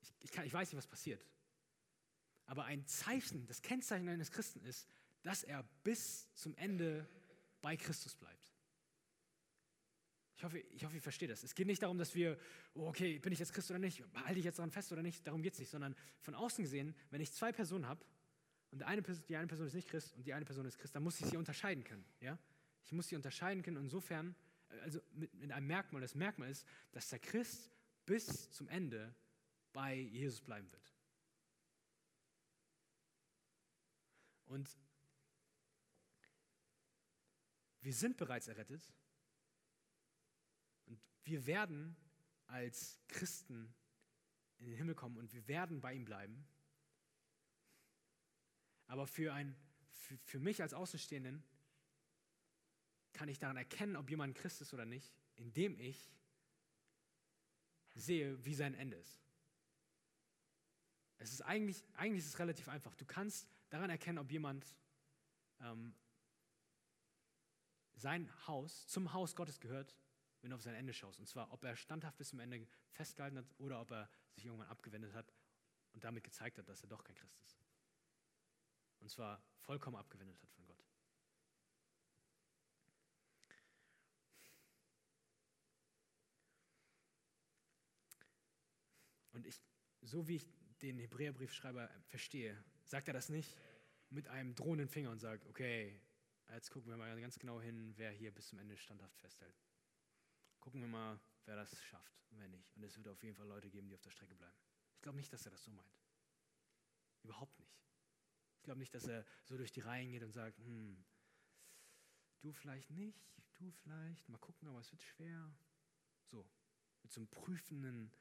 ich, ich, kann, ich weiß nicht, was passiert. Aber ein Zeichen, das Kennzeichen eines Christen ist, dass er bis zum Ende bei Christus bleibt. Ich hoffe, ich hoffe, ihr versteht das. Es geht nicht darum, dass wir, oh, okay, bin ich jetzt Christ oder nicht, halte ich jetzt daran fest oder nicht, darum geht es nicht, sondern von außen gesehen, wenn ich zwei Personen habe und eine, die eine Person ist nicht Christ und die eine Person ist Christ, dann muss ich sie unterscheiden können. Ja? Ich muss sie unterscheiden können. Insofern also mit, mit einem Merkmal. Das Merkmal ist, dass der Christ bis zum Ende bei Jesus bleiben wird. Und wir sind bereits errettet und wir werden als Christen in den Himmel kommen und wir werden bei ihm bleiben. Aber für, ein, für, für mich als Außenstehenden kann ich daran erkennen, ob jemand Christ ist oder nicht, indem ich sehe, wie sein Ende ist. Es ist eigentlich, eigentlich ist es relativ einfach. Du kannst daran erkennen, ob jemand ähm, sein Haus zum Haus Gottes gehört, wenn du auf sein Ende schaust. Und zwar, ob er standhaft bis zum Ende festgehalten hat oder ob er sich irgendwann abgewendet hat und damit gezeigt hat, dass er doch kein Christ ist. Und zwar vollkommen abgewendet hat von Gott. Und ich, so wie ich den Hebräerbriefschreiber verstehe, sagt er das nicht mit einem drohenden Finger und sagt, okay, jetzt gucken wir mal ganz genau hin, wer hier bis zum Ende standhaft festhält. Gucken wir mal, wer das schafft und wer nicht. Und es wird auf jeden Fall Leute geben, die auf der Strecke bleiben. Ich glaube nicht, dass er das so meint. Überhaupt nicht. Ich glaube nicht, dass er so durch die Reihen geht und sagt, hm, du vielleicht nicht, du vielleicht, mal gucken, aber es wird schwer. So, mit so einem prüfenden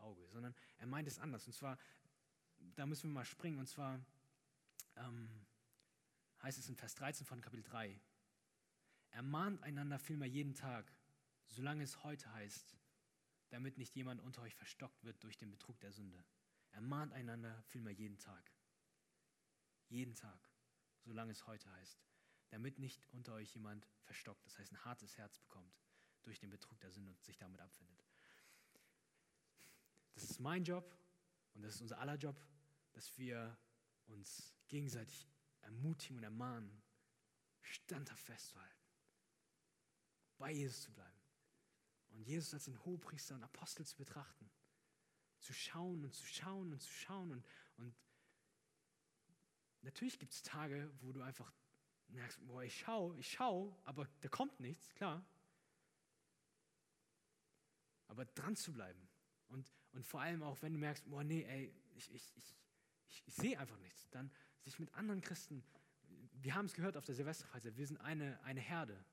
Auge, sondern er meint es anders. Und zwar, da müssen wir mal springen, und zwar ähm, heißt es in Vers 13 von Kapitel 3, ermahnt einander vielmehr jeden Tag, solange es heute heißt, damit nicht jemand unter euch verstockt wird durch den Betrug der Sünde. Ermahnt einander vielmehr jeden Tag. Jeden Tag, solange es heute heißt, damit nicht unter euch jemand verstockt, das heißt ein hartes Herz bekommt durch den Betrug der Sünde und sich damit abfindet. Das ist mein Job und das ist unser aller Job, dass wir uns gegenseitig ermutigen und ermahnen, standhaft festzuhalten, bei Jesus zu bleiben und Jesus als den Hohepriester und Apostel zu betrachten, zu schauen und zu schauen und zu schauen und, und natürlich gibt es Tage, wo du einfach merkst, boah, ich schaue, ich schaue, aber da kommt nichts, klar. Aber dran zu bleiben und, und vor allem auch, wenn du merkst, boah, nee, ey, ich, ich, ich, ich, sehe einfach nichts, dann sich mit anderen Christen, wir haben es gehört auf der Silvesterfreizeit, wir sind eine, eine Herde.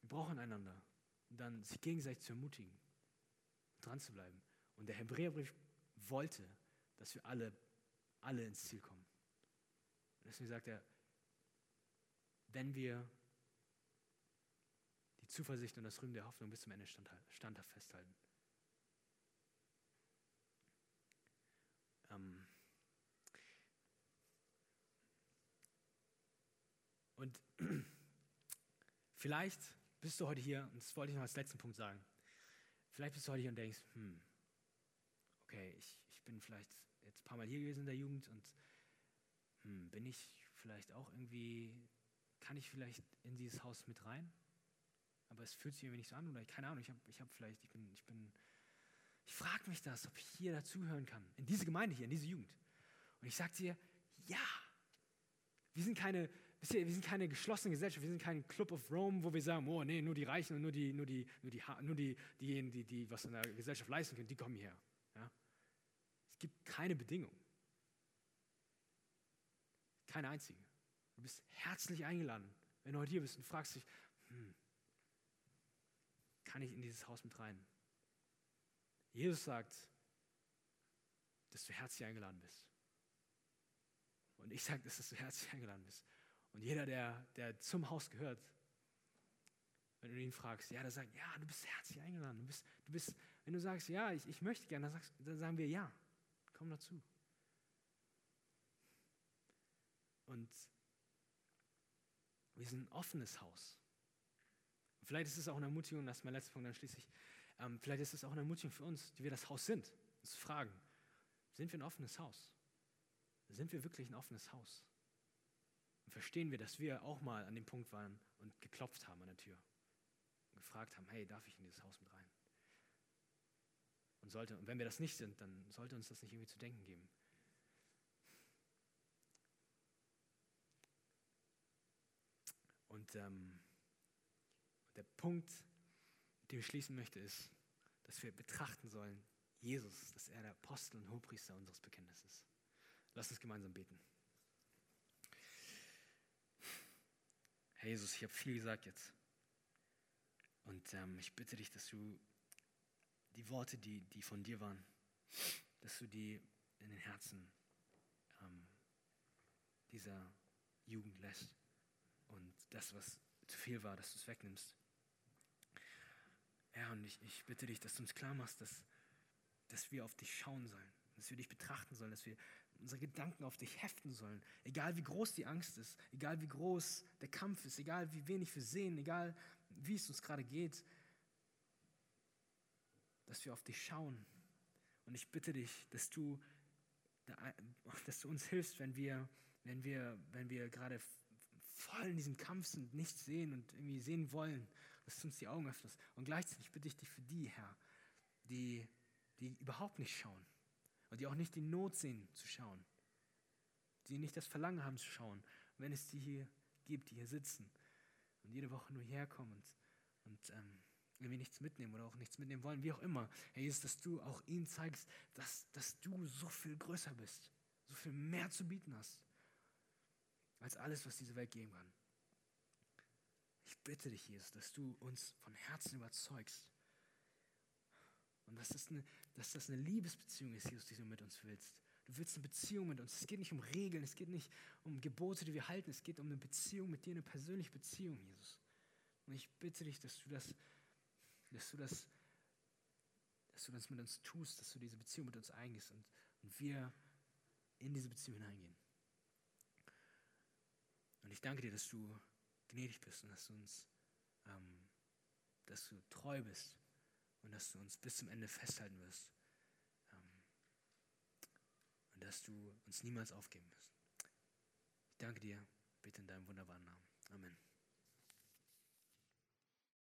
Wir brauchen einander. Und dann sich gegenseitig zu ermutigen, dran zu bleiben. Und der Hebräerbrief wollte, dass wir alle, alle ins Ziel kommen. Und deswegen sagt er, wenn wir die Zuversicht und das Rühmen der Hoffnung bis zum Ende standhaft festhalten. Vielleicht bist du heute hier, und das wollte ich noch als letzten Punkt sagen, vielleicht bist du heute hier und denkst, hm, okay, ich, ich bin vielleicht jetzt ein paar Mal hier gewesen in der Jugend und hm, bin ich vielleicht auch irgendwie, kann ich vielleicht in dieses Haus mit rein? Aber es fühlt sich irgendwie nicht so an oder keine Ahnung, ich habe ich hab vielleicht, ich bin, ich bin, ich frage mich das, ob ich hier dazuhören kann, in diese Gemeinde hier, in diese Jugend. Und ich sage dir, ja, wir sind keine, wir sind keine geschlossene Gesellschaft, wir sind kein Club of Rome, wo wir sagen, oh nee, nur die Reichen und nur die, nur die, nur die, nur die, diejenigen, die, die was in der Gesellschaft leisten können, die kommen hierher. Ja? Es gibt keine Bedingung. Keine einzige. Du bist herzlich eingeladen, wenn du heute hier bist und fragst dich, hm, kann ich in dieses Haus mit rein? Jesus sagt, dass du herzlich eingeladen bist. Und ich sage, dass du herzlich eingeladen bist. Und jeder, der, der zum Haus gehört, wenn du ihn fragst, ja, der sagt, ja, du bist herzlich eingeladen. Du bist, du bist, wenn du sagst, ja, ich, ich möchte gerne, dann, sagst, dann sagen wir, ja, komm dazu. Und wir sind ein offenes Haus. Und vielleicht ist es auch eine Ermutigung, das ist mein letzter Punkt, dann schließlich, ähm, vielleicht ist es auch eine Ermutigung für uns, die wir das Haus sind, uns zu fragen, sind wir ein offenes Haus? Sind wir wirklich ein offenes Haus? Verstehen wir, dass wir auch mal an dem Punkt waren und geklopft haben an der Tür und gefragt haben, hey, darf ich in dieses Haus mit rein? Und, sollte, und wenn wir das nicht sind, dann sollte uns das nicht irgendwie zu denken geben. Und ähm, der Punkt, dem ich schließen möchte, ist, dass wir betrachten sollen, Jesus, dass er der Apostel und Hohepriester unseres Bekenntnisses ist. Lass uns gemeinsam beten. Herr Jesus, ich habe viel gesagt jetzt. Und ähm, ich bitte dich, dass du die Worte, die, die von dir waren, dass du die in den Herzen ähm, dieser Jugend lässt. Und das, was zu viel war, dass du es wegnimmst. Herr, und ich, ich bitte dich, dass du uns klar machst, dass, dass wir auf dich schauen sollen, dass wir dich betrachten sollen, dass wir unsere Gedanken auf dich heften sollen. Egal wie groß die Angst ist, egal wie groß der Kampf ist, egal wie wenig wir sehen, egal wie es uns gerade geht, dass wir auf dich schauen. Und ich bitte dich, dass du, dass du uns hilfst, wenn wir, wenn wir, wenn wir gerade voll in diesem Kampf sind, nichts sehen und irgendwie sehen wollen, dass du uns die Augen öffnest. Und gleichzeitig bitte ich dich für die, Herr, die, die überhaupt nicht schauen und die auch nicht die Not sehen zu schauen, die nicht das Verlangen haben zu schauen, wenn es die hier gibt, die hier sitzen und jede Woche nur hierher kommen und, und ähm, irgendwie nichts mitnehmen oder auch nichts mitnehmen wollen, wie auch immer. Herr Jesus, dass du auch ihnen zeigst, dass, dass du so viel größer bist, so viel mehr zu bieten hast, als alles, was diese Welt geben kann. Ich bitte dich, Jesus, dass du uns von Herzen überzeugst. Und dass das, eine, dass das eine Liebesbeziehung ist, Jesus, die du mit uns willst. Du willst eine Beziehung mit uns. Es geht nicht um Regeln, es geht nicht um Gebote, die wir halten. Es geht um eine Beziehung mit dir, eine persönliche Beziehung, Jesus. Und ich bitte dich, dass du das, dass du das, dass du das mit uns tust, dass du diese Beziehung mit uns eingehst und, und wir in diese Beziehung hineingehen. Und ich danke dir, dass du gnädig bist und dass du uns, ähm, dass du treu bist und dass du uns bis zum Ende festhalten wirst und dass du uns niemals aufgeben wirst. Ich danke dir, bitte in deinem wunderbaren Namen. Amen.